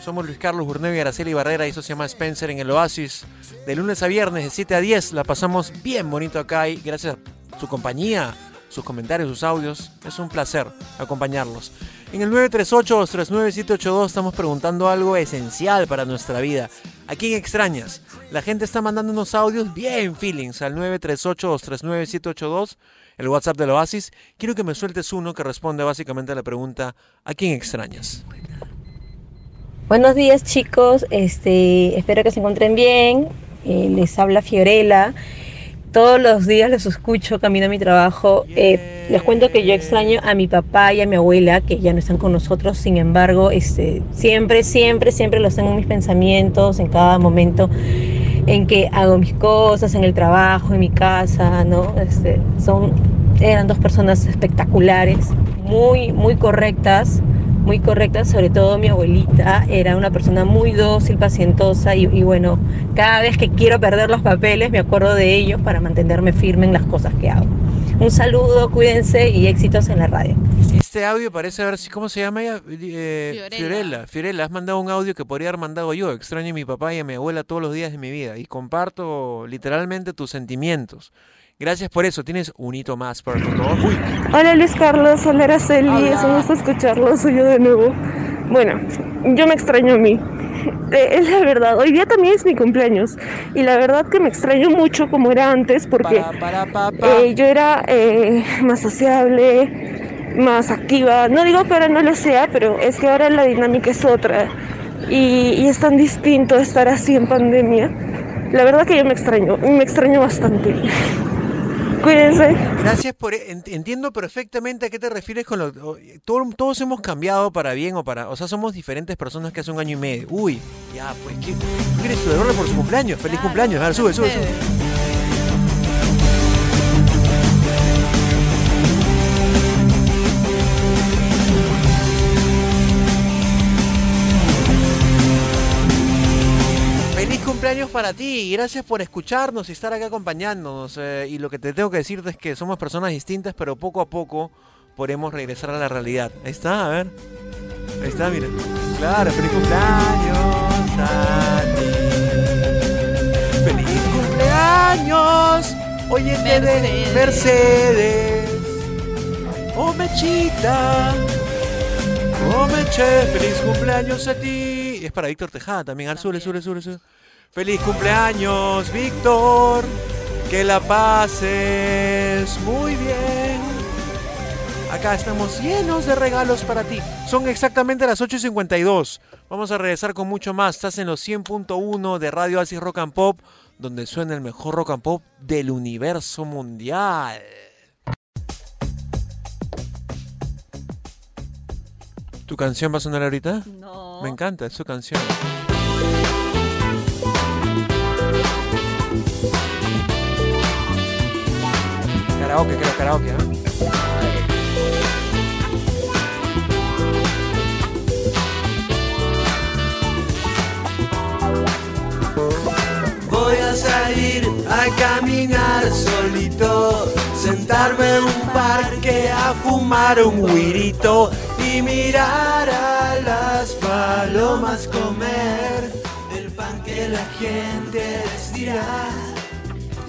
Somos Luis Carlos Burneo y Araceli Barrera y eso se llama Spencer en el Oasis. De lunes a viernes, de 7 a 10, la pasamos bien bonito acá y gracias a su compañía, sus comentarios, sus audios. Es un placer acompañarlos. En el 938-239-782 estamos preguntando algo esencial para nuestra vida. ¿A quién extrañas? La gente está mandando unos audios bien feelings al 938-239-782, el WhatsApp del Oasis. Quiero que me sueltes uno que responde básicamente a la pregunta ¿a quién extrañas? Buenos días chicos, este, espero que se encuentren bien. Eh, les habla Fiorella. Todos los días los escucho camino a mi trabajo. Eh, les cuento que yo extraño a mi papá y a mi abuela, que ya no están con nosotros. Sin embargo, este, siempre, siempre, siempre los tengo en mis pensamientos, en cada momento en que hago mis cosas, en el trabajo, en mi casa, ¿no? Este, son, eran dos personas espectaculares, muy, muy correctas, muy correctas, sobre todo mi abuelita, era una persona muy dócil, pacientosa y, y bueno, cada vez que quiero perder los papeles me acuerdo de ellos para mantenerme firme en las cosas que hago. Un saludo, cuídense y éxitos en la radio. Este audio parece, a ver si, ¿cómo se llama ella? Eh, Fiorella. Fiorella. Fiorella, has mandado un audio que podría haber mandado yo. Extraño a mi papá y a mi abuela todos los días de mi vida. Y comparto literalmente tus sentimientos. Gracias por eso. Tienes un hito más para tu favor. Uy, Hola Luis Carlos, hola Araceli, Hola. es un gusto escucharlo, soy yo de nuevo. Bueno, yo me extraño a mí. Eh, es la verdad, hoy día también es mi cumpleaños y la verdad que me extraño mucho como era antes porque para, para, pa, pa. eh, yo era eh, más sociable, más activa. No digo que ahora no lo sea, pero es que ahora la dinámica es otra y, y es tan distinto estar así en pandemia. La verdad que yo me extraño, me extraño bastante. Cuídense. Gracias por... en- Entiendo perfectamente a qué te refieres con lo... o- todo- todos hemos cambiado para bien o para... O sea, somos diferentes personas que hace un año y medio. Uy, ya, pues, ¿qué? ¿Tú quieres celebrarle por su cumpleaños? ¡Feliz cumpleaños! A ver, sube, sube, sube. Cumpleaños para ti gracias por escucharnos y estar acá acompañándonos. eh, y lo que te tengo que decirte es que somos personas distintas, pero poco a poco podremos regresar a la realidad. Ahí está, a ver. Ahí está, mira. Claro, feliz cumpleaños a ti. ¡Feliz cumpleaños! Oye, Mercedes. Mercedes. Oh, Mechita. Oh, Meche, feliz cumpleaños a ti. Y es para Víctor Tejada también. Al sube, sube, sube, sube. Feliz cumpleaños, Víctor. Que la pases muy bien. Acá estamos llenos de regalos para ti. Son exactamente las 8.52. Vamos a regresar con mucho más. Estás en los 100.1 de Radio Asis Rock and Pop, donde suena el mejor rock and pop del universo mundial. ¿Tu canción va a sonar ahorita? No. Me encanta, es su canción. Karaoke, creo, karaoke, ¿ah? Voy a salir a caminar solito, sentarme en un parque a fumar un guirito y mirar a las palomas comer la gente les dirá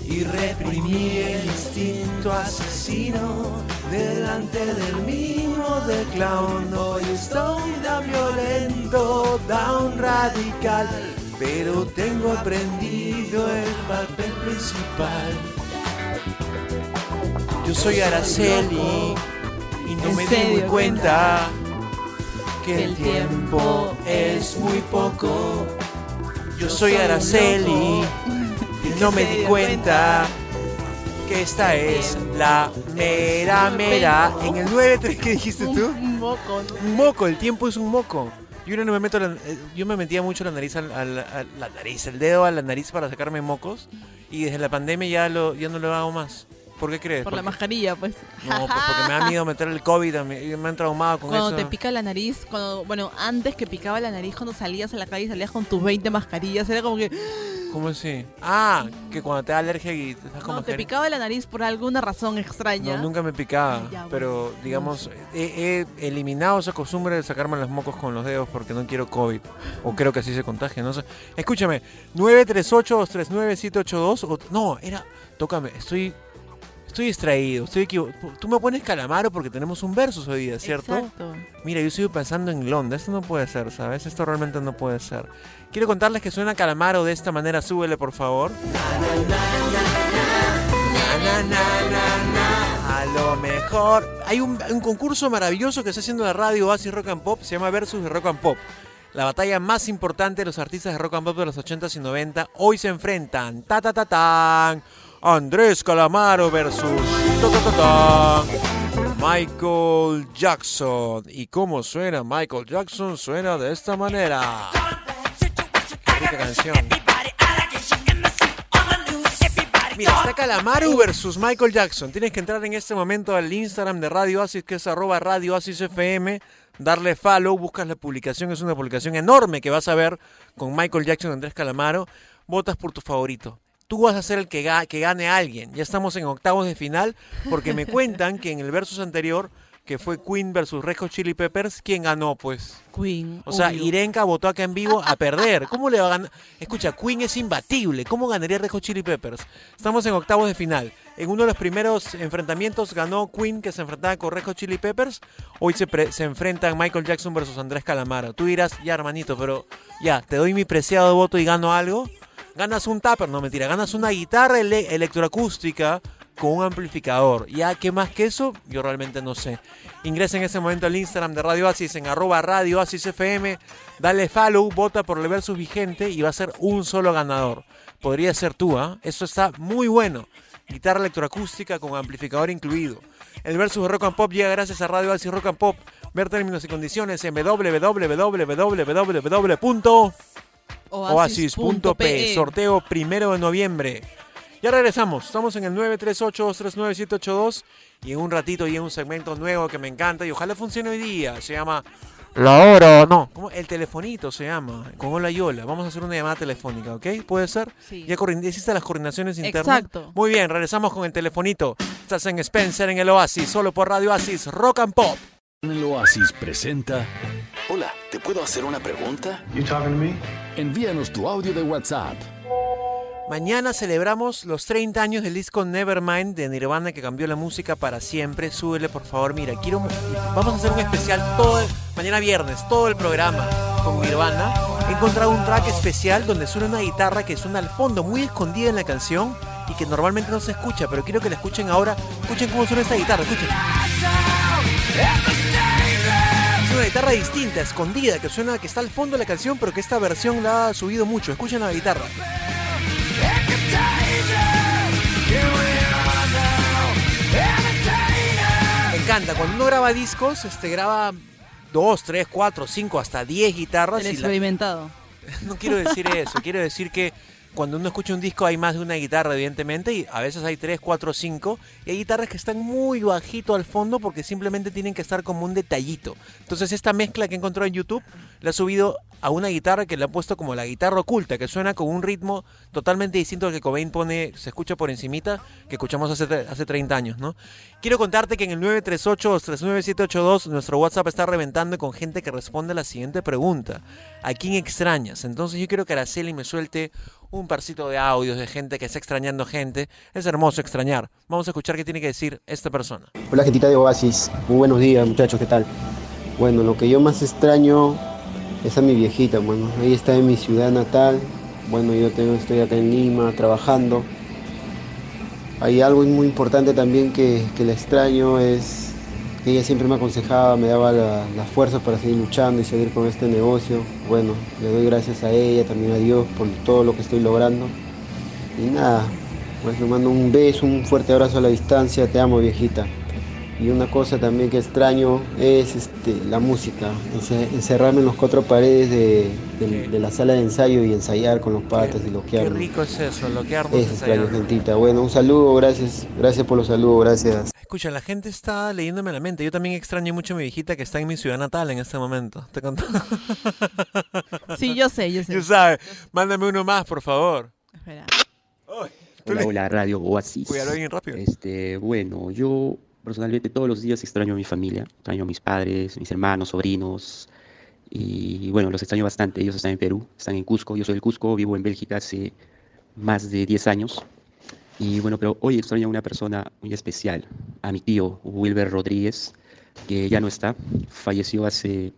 y reprimir el instinto asesino delante del mimo de clown. Hoy estoy tan violento, tan radical, pero tengo aprendido el papel principal. Yo soy Araceli y no ¿En me di cuenta que el tiempo es muy poco. Yo soy Araceli y no me di cuenta que esta es la mera mera. En el 9-3, ¿qué dijiste tú? Un moco. Un moco, el tiempo es un moco. Yo no me meto la- eh, yo me metía mucho la nariz al, al- la nariz, el dedo a la nariz para sacarme mocos y desde la pandemia ya lo ya no lo hago más. ¿Por qué crees? Por la mascarilla, pues. No, pues porque me da miedo meter el COVID, a mí- me han traumado con Cuando eso. te pica la nariz, cuando, bueno, antes que picaba la nariz, cuando salías a la calle y salías con tus 20 mascarillas, era como que ¿Cómo así? Ah, que cuando te da alergia y te estás como No, te picaba la nariz por alguna razón extraña. No, nunca me picaba, Ya, pero digamos, he, he eliminado esa costumbre de sacarme los mocos con los dedos porque no quiero COVID. O creo que así se contagia, no sé. Escúchame, 938-239-782. o- No, era. Tócame, estoy. Estoy distraído, estoy equivocado. Tú me pones calamaro porque tenemos un versus hoy día, ¿cierto? Exacto. Mira, yo sigo pensando en Londres. Esto no puede ser, ¿sabes? Esto realmente no puede ser. Quiero contarles que suena calamaro de esta manera. Súbele, por favor. A lo mejor. Hay un, un concurso maravilloso que está haciendo la radio Oasis Rock and Pop. Se llama Versus de Rock and Pop. La batalla más importante de los artistas de rock and pop de los 80s y 90. Hoy se enfrentan. Ta ta ta tan. Andrés Calamaro versus. Michael Jackson. ¿Y cómo suena Michael Jackson? Suena de esta manera. Qué canción. Mira, está Calamaro versus Michael Jackson. Tienes que entrar en este momento al Instagram de Radio Oasis, que es arroba Radio Oasis FM, darle follow, buscas la publicación, es una publicación enorme que vas a ver con Michael Jackson Andrés Calamaro. Votas por tu favorito. Tú vas a ser el que, ga- que gane a alguien. Ya estamos en octavos de final, porque me cuentan que en el versus anterior, que fue Queen versus Red Hot Chili Peppers, ¿quién ganó? Pues Queen. o sea, obvio. Irenka votó acá en vivo a perder. ¿Cómo le va a ganar? Escucha, Queen es imbatible. ¿Cómo ganaría Red Hot Chili Peppers? Estamos en octavos de final. En uno de los primeros enfrentamientos ganó Queen, que se enfrentaba con Red Hot Chili Peppers. Hoy se, pre- se enfrentan Michael Jackson versus Andrés Calamaro. Tú dirás, ya hermanito, pero ya, te doy mi preciado voto y gano algo. Ganas un tupper, no mentira, ganas una guitarra ele- electroacústica con un amplificador. Ya, ¿qué más que eso? Yo realmente no sé. Ingresa en ese momento al Instagram de Radio Oasis en arroba Radio Oasis FM, dale follow, vota por el versus vigente y va a ser un solo ganador. Podría ser tú, ¿ah? Eso está muy bueno. Guitarra electroacústica con amplificador incluido. El versus Rock and Pop llega gracias a Radio Oasis Rock and Pop. Ver términos y condiciones en www.oasis.pe. Sorteo primero de noviembre. Ya regresamos. Estamos en el 938-239-782 y en un ratito y en un segmento nuevo que me encanta y ojalá funcione hoy día. Se llama La Hora. No, ¿cómo? el telefonito se llama. Con Hola Yola. Vamos a hacer una llamada telefónica, ¿ok? ¿Puede ser? Sí. Ya hiciste las coordinaciones internas. Exacto. Muy bien, regresamos con el telefonito. Estás en Spencer en el Oasis, solo por Radio Oasis, Rock and Pop. El Oasis presenta. Hola, ¿te puedo hacer una pregunta? Envíanos tu audio de WhatsApp. Mañana celebramos los 30 años del disco Nevermind de Nirvana que cambió la música para siempre. Súbele, por favor. Mira, quiero vamos a hacer un especial todo el- mañana viernes, todo el programa con Nirvana. He encontrado un track especial donde suena una guitarra que suena al fondo, muy escondida en la canción y que normalmente no se escucha, pero quiero que la escuchen ahora. Escuchen cómo suena esta guitarra, escuchen. Una guitarra distinta, escondida, que suena que está al fondo de la canción, pero que esta versión la ha subido mucho. Escuchen la guitarra. Me encanta. Cuando uno graba discos, este graba dos, tres, cuatro, cinco, hasta 10 guitarras. El y la- experimentado. no quiero decir eso, quiero decir que cuando uno escucha un disco hay más de una guitarra, evidentemente, y a veces hay tres, cuatro, cinco, y hay guitarras que están muy bajito al fondo porque simplemente tienen que estar como un detallito. Entonces esta mezcla que he encontrado en YouTube la he subido a una guitarra que le ha puesto como la guitarra oculta, que suena con un ritmo totalmente distinto al que Cobain pone, se escucha por encimita, que escuchamos hace, hace 30 años, ¿no? Quiero contarte que en el 938-239-782 nuestro WhatsApp está reventando con gente que responde a la siguiente pregunta. ¿A quién extrañas? Entonces yo quiero que Araceli me suelte un parcito de audios de gente que está extrañando gente. Es hermoso extrañar. Vamos a escuchar qué tiene que decir esta persona. Hola gentita de Oasis, muy buenos días muchachos, ¿qué tal? Bueno, lo que yo más extraño es a mi viejita, bueno, ella está en mi ciudad natal, bueno, yo tengo, estoy acá en Lima trabajando. Hay algo muy importante también que, que la extraño, es que ella siempre me aconsejaba, me daba la, la fuerza para seguir luchando y seguir con este negocio. Bueno, le doy gracias a ella, también a Dios por todo lo que estoy logrando. Y nada, pues le mando un beso, un fuerte abrazo a la distancia, te amo viejita. Y una cosa también que extraño es este, la música, ence- encerrarme en las cuatro paredes de, de- de la sala de ensayo y ensayar con los patas y que Qué rico es eso, lo que armas Es extraño, gentita. Bueno, un saludo, gracias, gracias por los saludos, gracias. Escucha, la gente está leyéndome la mente. Yo también extraño mucho a mi viejita que está en mi ciudad natal en este momento. ¿Te contó? Sí, yo sé, yo sé. Yo sabe. Mándame uno más, por favor. Espera. Hola, hola, Radio Oasis. Cuídalo bien rápido. Este, bueno, yo personalmente todos los días extraño a mi familia, extraño a mis padres, mis hermanos, sobrinos, y bueno, los extraño bastante. Ellos están en Perú, están en Cusco, yo soy del Cusco, vivo en Bélgica hace más de 10 años. Y bueno, pero hoy extraño a una persona muy especial, a mi tío Wilber Rodríguez, que ya no está, falleció hace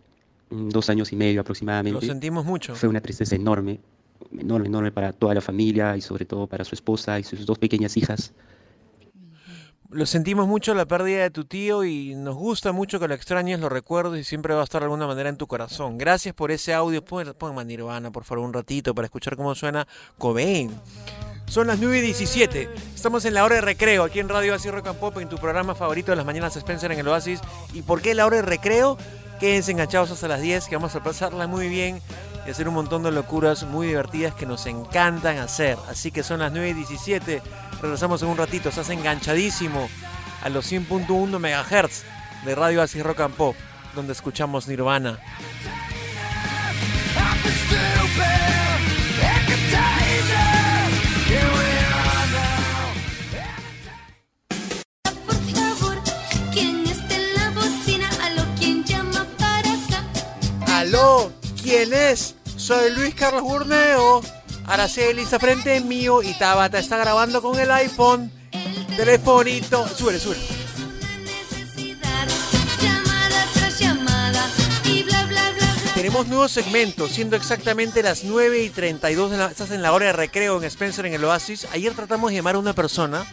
dos años y medio aproximadamente. Lo sentimos mucho. Fue una tristeza enorme, enorme, enorme para toda la familia y sobre todo para su esposa y sus dos pequeñas hijas. Lo sentimos mucho la pérdida de tu tío y nos gusta mucho que lo extrañes, lo recuerdes y siempre va a estar de alguna manera en tu corazón. Gracias por ese audio. Pon, pon Nirvana, por favor, un ratito para escuchar cómo suena Cobain. Son las 9 y 17. Estamos en la hora de recreo aquí en Radio Oasis Rock and Pop, en tu programa favorito de las mañanas Spencer en el Oasis. ¿Y por qué la hora de recreo? Quédense enganchados hasta las 10 que vamos a pasarla muy bien y hacer un montón de locuras muy divertidas que nos encantan hacer. Así que son las 9 y 17. Regresamos en un ratito. Estás enganchadísimo a los 100.1 MHz de Radio Oasis Rock and Pop, donde escuchamos Nirvana. Soy Luis Carlos Burneo. Araceli está frente mío y Tabata está grabando con el iPhone. Telefonito. Bla bla. Tenemos nuevos segmentos, siendo exactamente las 9 y 32 de la, estás en la hora de recreo en Spencer en el Oasis. Ayer tratamos de llamar a una persona.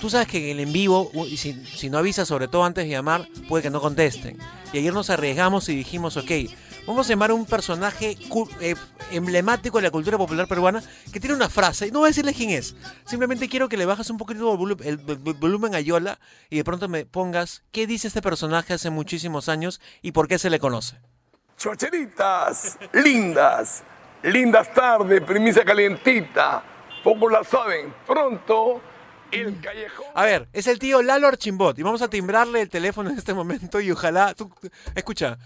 Tú sabes que en el en vivo, si, si no avisas, sobre todo antes de llamar, puede que no contesten. Y ayer nos arriesgamos y dijimos, ok, vamos a llamar a un personaje eh, emblemático de la cultura popular peruana que tiene una frase. No voy a decirle quién es. Simplemente quiero que le bajes un poquito el, volu- el- volumen a Yola y de pronto me pongas qué dice este personaje hace muchísimos años y por qué se le conoce. Chocheritas, lindas, lindas tardes, primicia calientita. Poco la saben, pronto el callejón. A ver, es el tío Lalo Archimbot y vamos a timbrarle el teléfono en este momento y ojalá, tú, escucha,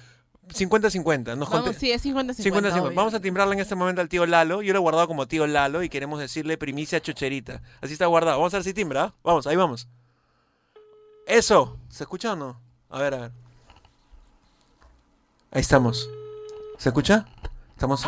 50-50, nos Vamos, sí, es 50-50. 50-50. obvio. Vamos a timbrarle en este momento al tío Lalo. Yo lo he guardado como tío Lalo y queremos decirle primicia chocherita. Así está guardado. Vamos a ver si timbra. Vamos, ahí vamos. Eso. ¿Se escucha o no? A ver, a ver. Ahí estamos. ¿Se escucha? Estamos.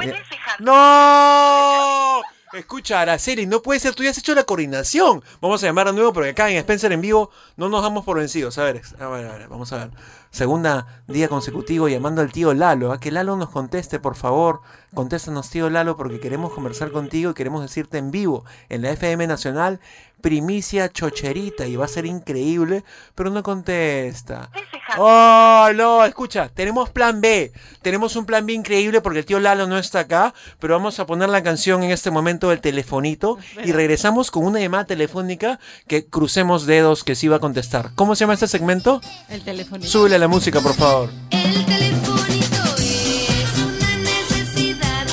¡No! Escucha, Araceli, no puede ser, tú ya has hecho la coordinación. Vamos a llamar a nuevo, porque acá en Spencer en vivo no nos damos por vencidos. A ver, a ver, a ver, vamos a ver. Segunda día consecutivo llamando al tío Lalo. A que Lalo nos conteste, por favor. Contéstanos, tío Lalo, porque queremos conversar contigo y queremos decirte en vivo, en la FM Nacional, primicia chocherita. Y va a ser increíble, pero no contesta. Oh, no, escucha, tenemos plan B. Tenemos un plan B increíble porque el tío Lalo no está acá, pero vamos a poner la canción en este momento del telefonito y regresamos con una llamada telefónica que crucemos dedos que sí va a contestar. ¿Cómo se llama este segmento? El. Súbele a la música, por favor. El telefonito es una necesidad.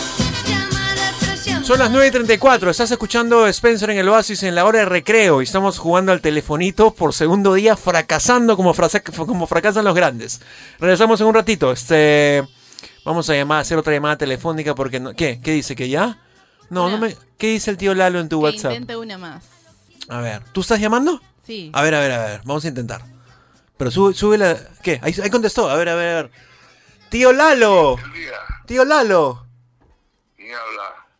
Llamada. Son las 9.34, estás escuchando Spencer en el Oasis en la hora de recreo y estamos jugando al telefonito por segundo día, fracasando como, fracasan los grandes. Regresamos en un ratito. Este, vamos a llamar, a hacer otra llamada telefónica porque no, ¿qué? ¿Qué dice que ya? No, no me. ¿Qué dice el tío Lalo en tu Que WhatsApp? intente una más. A ver, ¿tú estás llamando? Sí. A ver, a ver, a ver, vamos a intentar. Pero sube, sube la. ¿Qué? Ahí, ahí contestó. A ver, a ver, a ver. Tío Lalo. Tío Lalo.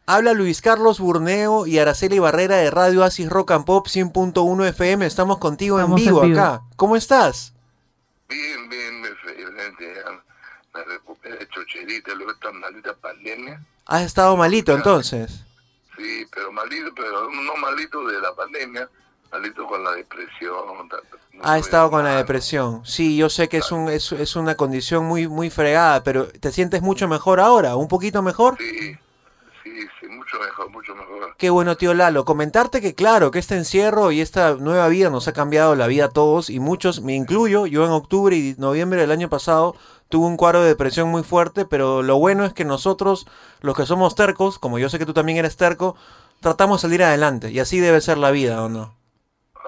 Habla Luis Carlos Burneo y Araceli Barrera de Radio Asis Rock and Pop 100.1 FM. Estamos contigo Estamos en vivo en vivo. acá. ¿Cómo estás? Bien, bien, excelente. Me recuperé chocherita luego de esta maldita pandemia. Has estado malito entonces. Sí, pero malito, pero no malito de la pandemia, malito con la depresión. Ha estado con la depresión. Sí, yo sé que es, un, es, es una condición muy, muy fregada, pero ¿te sientes mucho mejor ahora? ¿Un poquito mejor? Sí, sí, sí, mucho mejor, mucho mejor. Qué bueno, tío Lalo. Comentarte que, claro, que este encierro y esta nueva vida nos ha cambiado la vida a todos y muchos, me incluyo, yo en octubre y noviembre del año pasado tuve un cuadro de depresión muy fuerte, pero lo bueno es que nosotros, los que somos tercos, como yo sé que tú también eres terco, tratamos de salir adelante y así debe ser la vida, ¿o no?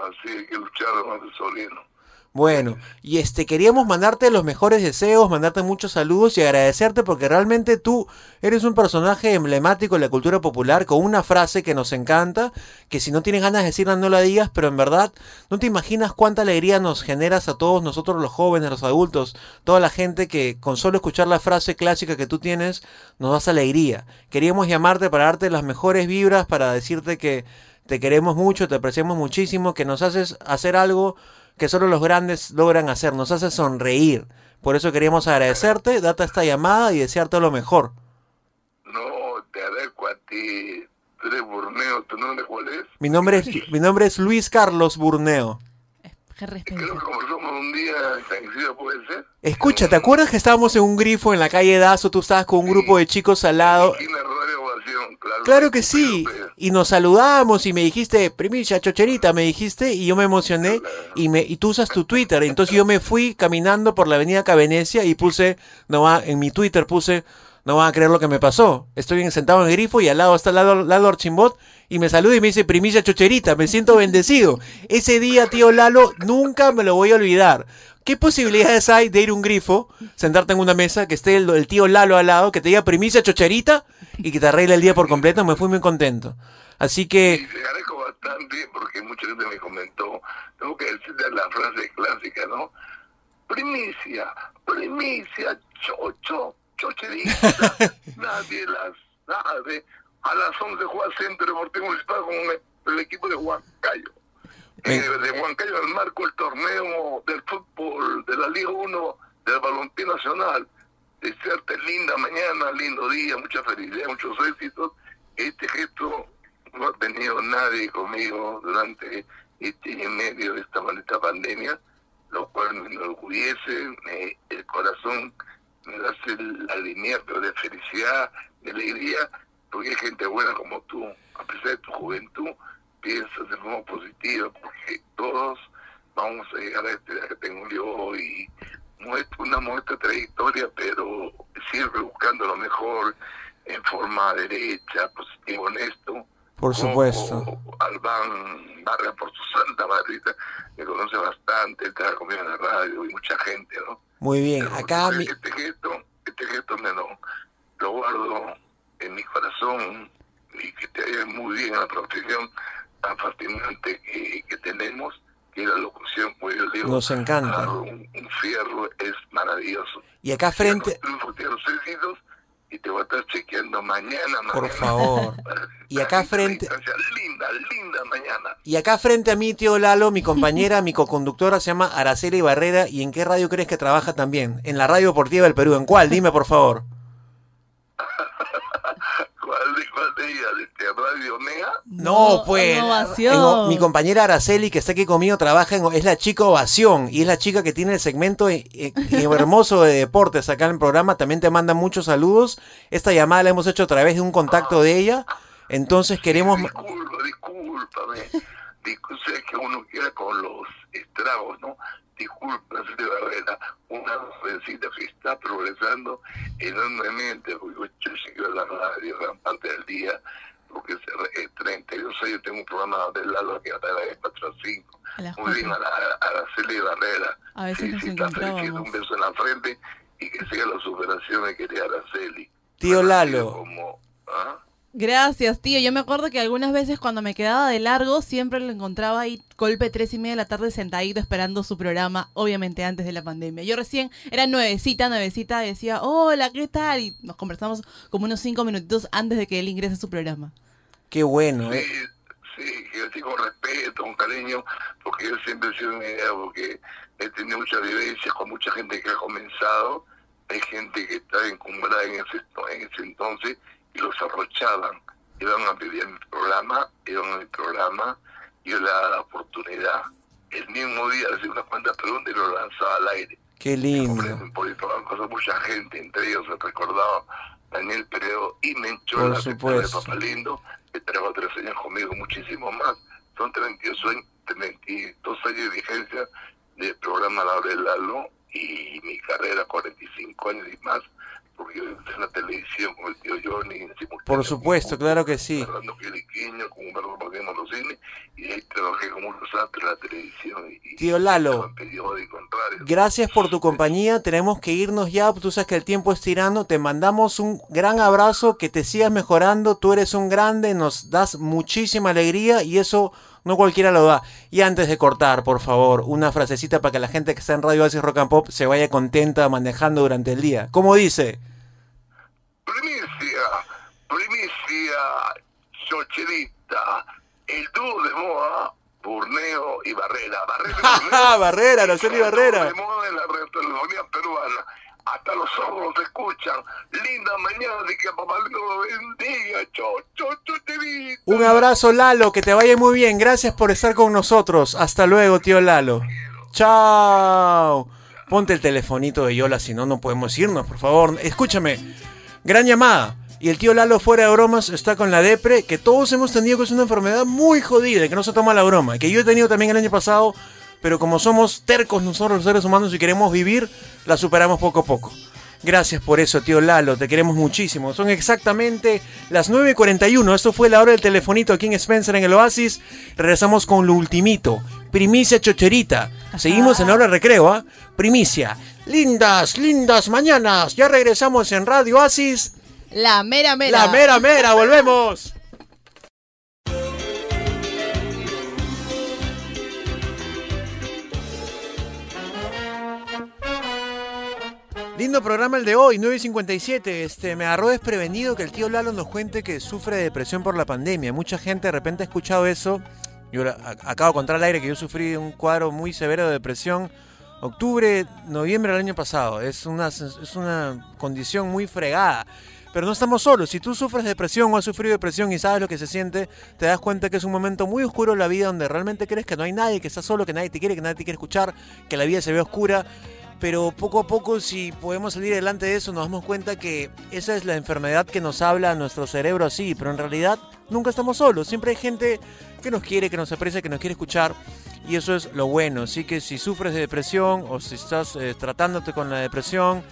Así hay que luchar solino. Bueno, y este queríamos mandarte los mejores deseos, mandarte muchos saludos y agradecerte porque realmente tú eres un personaje emblemático de la cultura popular con una frase que nos encanta, que si no tienes ganas de decirla no la digas, pero en verdad no te imaginas cuánta alegría nos generas a todos nosotros los jóvenes, los adultos, toda la gente que con solo escuchar la frase clásica que tú tienes nos das alegría. Queríamos llamarte para darte las mejores vibras, para decirte que te queremos mucho, te apreciamos muchísimo, que nos haces hacer algo que solo los grandes logran hacer, nos hace sonreír. Por eso queríamos agradecerte, date esta llamada y desearte lo mejor. No, te agradezco a ti. Tú eres Borneo, ¿tu nombre cuál es? Mi nombre es, mi nombre es Luis Carlos Burneo. Creo que conversamos un día en ¿puede ser? Escucha, ¿te acuerdas que estábamos en un grifo en la calle Dazo? Tú estabas con un grupo de chicos al lado. Claro que sí. Y nos saludamos y me dijiste, primicia, chocherita, me dijiste, y yo me emocioné. Y, me, y tú usas tu Twitter. Entonces yo me fui caminando por la avenida Cavenecia y puse, no va, en mi Twitter puse, no van a creer lo que me pasó. Estoy sentado en el grifo y al lado está Lalo, Lalo Archimbot y me saluda y me dice, primicia chocherita, me siento bendecido. Ese día, tío Lalo, nunca me lo voy a olvidar. ¿Qué posibilidades hay de ir a un grifo, sentarte en una mesa, que esté el, el tío Lalo al lado, que te diga primicia chocherita y que te arregle el día por completo? Me fui muy contento. Así que... Te agradezco bastante porque mucha gente me comentó, tengo que decirte la frase clásica, ¿no? Primicia, primicia, chocho, chocherita, nadie las sabe. A las 11 juega Centro Deportivo Municipal con el, el equipo de Huancayo. Eh, de Huancayo al marco el torneo del fútbol de la Liga 1 del Balompié Nacional. Desearte linda mañana, lindo día, mucha felicidad, muchos éxitos. Este gesto no ha tenido nadie conmigo durante este y medio de esta maldita pandemia, lo cual me enorgullece, me, el corazón me hace alineamiento de felicidad, de alegría, porque hay gente buena como tú, a pesar de tu juventud, piensas de forma positiva, porque todos vamos a llegar a este día que tengo yo y muestra una muestra trayectoria, pero siempre buscando lo mejor en forma derecha, positivo, honesto. Por supuesto. Albán Barra por su santa madrita, me conoce bastante, está conmigo en la radio y mucha gente, ¿no? Muy bien, acá mi... Este gesto, este gesto me lo, lo guardo en mi corazón y que te vaya muy bien en la profesión tan fascinante que, que tenemos, que la locución, pues yo digo, Nos encanta. agarrar Un, un fierro es maravilloso. Y acá frente... Los y te voy a estar chequeando mañana, Por mañana. favor. Y acá frente... Linda, linda mañana. Y acá frente a mí, tío Lalo, mi compañera, mi coconductora se llama Araceli Barrera. ¿Y en qué radio crees que trabaja también? En la Radio Deportiva del Perú. ¿En cuál? Dime, por favor. ¿Cuál de, cuál de ellas? ¿Este Radio Mega? No, pues. Innovación. en- mi compañera Araceli, que está aquí conmigo, trabaja en. Es la chica Ovación. Y es la chica que tiene el segmento eh, eh, hermoso de deportes acá en el programa. También te manda muchos saludos. Esta llamada la hemos hecho a través de un contacto de ella. Entonces queremos. Disculpa, discúlpame. Disculpa, sé que uno queda con los estragos, ¿no? Disculpa, de Barrera, una jovencita que está progresando enormemente, porque yo sigo en la radio gran parte del día, porque es eh, 32 años tengo un programa de Lalo que va de 4 a 5. A las Muy bien, a la, a Araceli Barrera. A veces nos encontrábamos. un beso en la frente y que siga la superación de querida Araceli. Tío Lalo. Como, ¿ah? Gracias, tío. Yo me acuerdo que algunas veces cuando me quedaba de largo, siempre lo encontraba ahí, golpe tres y media de la tarde, sentadito esperando su programa, obviamente antes de la pandemia. Yo recién era nuevecita, nuevecita, decía, hola, ¿qué tal? Y nos conversamos como unos cinco minutitos antes de que él ingrese a su programa. Qué bueno, ¿eh? Sí, que así con respeto, con cariño, porque yo siempre he sido una idea, porque he tenido muchas vivencias con mucha gente que ha comenzado, hay gente que está encumbrada en ese, en ese entonces y los arrochaban, iban a pedir mi programa, iban a mi programa, yo le daba la oportunidad, el mismo día hacía unas cuantas preguntas y lo lanzaba al aire. Qué lindo. Por el programa pasó mucha gente, entre ellos se recordaba Daniel Peredo y Menchola, que de supuesto. Papalindo, que trabajó tres años conmigo, muchísimo más. Son 32 años, 32 años de vigencia del programa La Hora del Lalo y mi carrera, 45 años y más, porque en la televisión con el tío Johnny, Por supuesto, claro que sí. con Fernando Quiriquiño, con Humberto Martínez Morosini, y ahí trabajé como unos años en la televisión y, Tío Lalo, radio. gracias por tu compañía. Tenemos que irnos ya. Tú sabes que el tiempo es tirando. Te mandamos un gran abrazo. Que te sigas mejorando. Tú eres un grande. Nos das muchísima alegría y eso no cualquiera lo da. Y antes de cortar, por favor, una frasecita para que la gente que está en Radio Oasis Rock and Pop se vaya contenta manejando durante el día. ¿Cómo dice? Primicia, primicia, chocherita, el dúo de moda, Burneo y Barrera. Barrera, Barrera, Araceli Barrera. de moda en la peruana. Hasta los ojos se escuchan. Linda mañana y que papá lo bendiga. Cho, cho, chocherita. Un abrazo, Lalo, que te vaya muy bien. Gracias por estar con nosotros. Hasta luego, tío Lalo. Chao. Ponte el telefonito de Yola, si no, no podemos irnos, por favor. Escúchame. Gran llamada. Y el tío Lalo, fuera de bromas, está con la depre, que todos hemos tenido, que es una enfermedad muy jodida, que no se toma la broma. Que yo he tenido también el año pasado, pero como somos tercos nosotros los seres humanos y queremos vivir, la superamos poco a poco. Gracias por eso, tío Lalo, te queremos muchísimo. Son exactamente las 9.41. Esto fue la hora del telefonito aquí en Spencer en el Oasis. Regresamos con lo ultimito. Primicia chocherita. Seguimos en la hora de recreo, ¿ah? Primicia. Lindas, lindas mañanas. Ya regresamos en Radio Oasis. La mera mera. La mera mera, volvemos. Lindo programa el de hoy, 9.57. Este, me agarró desprevenido que el tío Lalo nos cuente que sufre de depresión por la pandemia. Mucha gente de repente ha escuchado eso. Yo acabo de contar al aire que yo sufrí un cuadro muy severo de depresión. Octubre, noviembre del año pasado. Es una, es una condición muy fregada. Pero no estamos solos. Si tú sufres depresión o has sufrido depresión y sabes lo que se siente, te das cuenta que es un momento muy oscuro en la vida donde realmente crees que no hay nadie, que estás solo, que nadie te quiere, que nadie te quiere escuchar, que la vida se ve oscura. Pero poco a poco, si podemos salir adelante de eso, nos damos cuenta que esa es la enfermedad que nos habla a nuestro cerebro así. Pero en realidad nunca estamos solos. Siempre hay gente que nos quiere, que nos aprecia, que nos quiere escuchar. Y eso es lo bueno. Así que si sufres de depresión o si estás eh, tratándote con la depresión,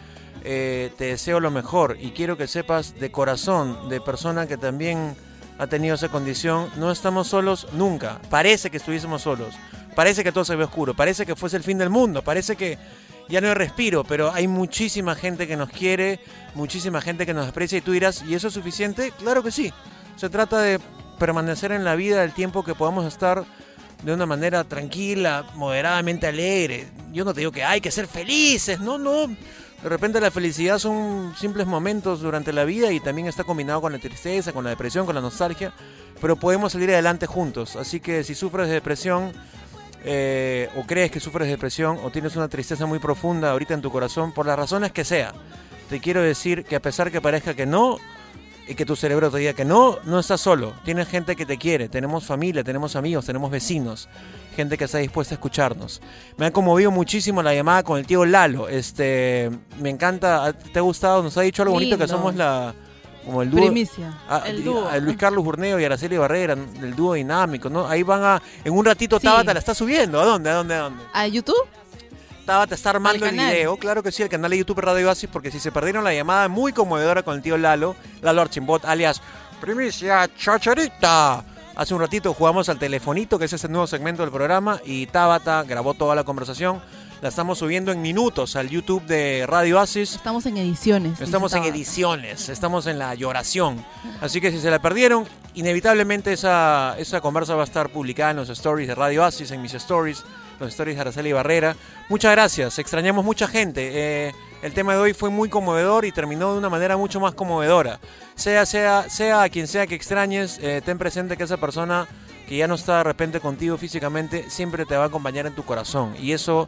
eh, te deseo lo mejor y quiero que sepas de corazón, de persona que también ha tenido esa condición, no estamos solos nunca. Parece que estuviésemos solos, parece que todo se ve oscuro, parece que fuese el fin del mundo, parece que ya no hay respiro, pero hay muchísima gente que nos quiere, muchísima gente que nos aprecia y tú dirás, ¿y eso es suficiente? Claro que sí. Se trata de permanecer en la vida el tiempo que podamos estar de una manera tranquila, moderadamente alegre. Yo no te digo que hay que ser felices, no, no. De repente la felicidad son simples momentos durante la vida y también está combinado con la tristeza, con la depresión, con la nostalgia, pero podemos salir adelante juntos. Así que si sufres de depresión eh, o crees que sufres de depresión o tienes una tristeza muy profunda ahorita en tu corazón, por las razones que sea, te quiero decir que a pesar que parezca que no, y que tu cerebro te diga que no, no estás solo. Tienes gente que te quiere, tenemos familia, tenemos amigos, tenemos vecinos, gente que está dispuesta a escucharnos. Me ha conmovido muchísimo la llamada con el tío Lalo. Este, me encanta, ¿te ha gustado? Nos ha dicho algo bonito que somos la como el dúo. Primicia, Ah, el dúo. a Luis Carlos Burneo y Araceli Barrera, el dúo dinámico, ¿no? Ahí van a en un ratito Sí. Tabata la está subiendo. ¿A dónde? ¿A dónde? ¿A dónde? ¿A YouTube? Tabata está armando el video, claro que sí, el canal de YouTube Radio Oasis, porque si se perdieron la llamada muy conmovedora con el tío Lalo, Lalo Archimbot, alias Primicia Chacharita. Hace un ratito jugamos al telefonito, que es ese nuevo segmento del programa, y Tabata grabó toda la conversación. La estamos subiendo en minutos al YouTube de Radio Oasis. Estamos en ediciones. Estamos en ediciones, estamos en la lloración. Así que si se la perdieron, inevitablemente esa, esa conversa va a estar publicada en los stories de Radio Oasis, en mis stories, los stories de Araceli Barrera. Muchas gracias, extrañamos mucha gente. Eh, el tema de hoy fue muy conmovedor y terminó de una manera mucho más conmovedora. Sea, sea, sea a quien sea que extrañes, eh, ten presente que esa persona que ya no está de repente contigo físicamente, siempre te va a acompañar en tu corazón. Y eso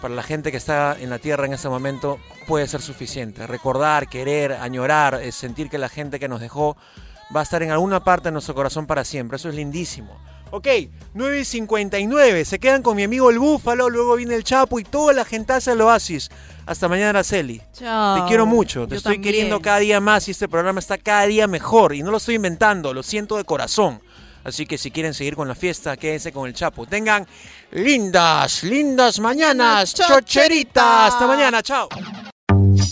para la gente que está en la tierra en ese momento puede ser suficiente. Recordar, querer, añorar, eh, sentir que la gente que nos dejó va a estar en alguna parte de nuestro corazón para siempre. Eso es lindísimo. Ok, 9 y 59. Se quedan con mi amigo el Búfalo, luego viene el Chapo y toda la gentaza del Oasis. Hasta mañana, Araceli. Chao. Te quiero mucho, te Yo estoy también. queriendo cada día más y este programa está cada día mejor. Y no lo estoy inventando, lo siento de corazón. Así que si quieren seguir con la fiesta, quédense con el Chapo. Tengan lindas, lindas mañanas, Chocherita. Hasta mañana, chao.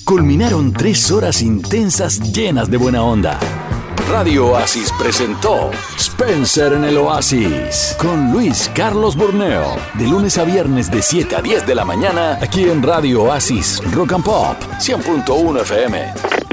Culminaron tres horas intensas llenas de buena onda. Radio Oasis presentó Spencer en el Oasis con Luis Carlos Borneo. De lunes a viernes de 7 a 10 de la mañana aquí en Radio Oasis Rock and Pop 100.1 FM.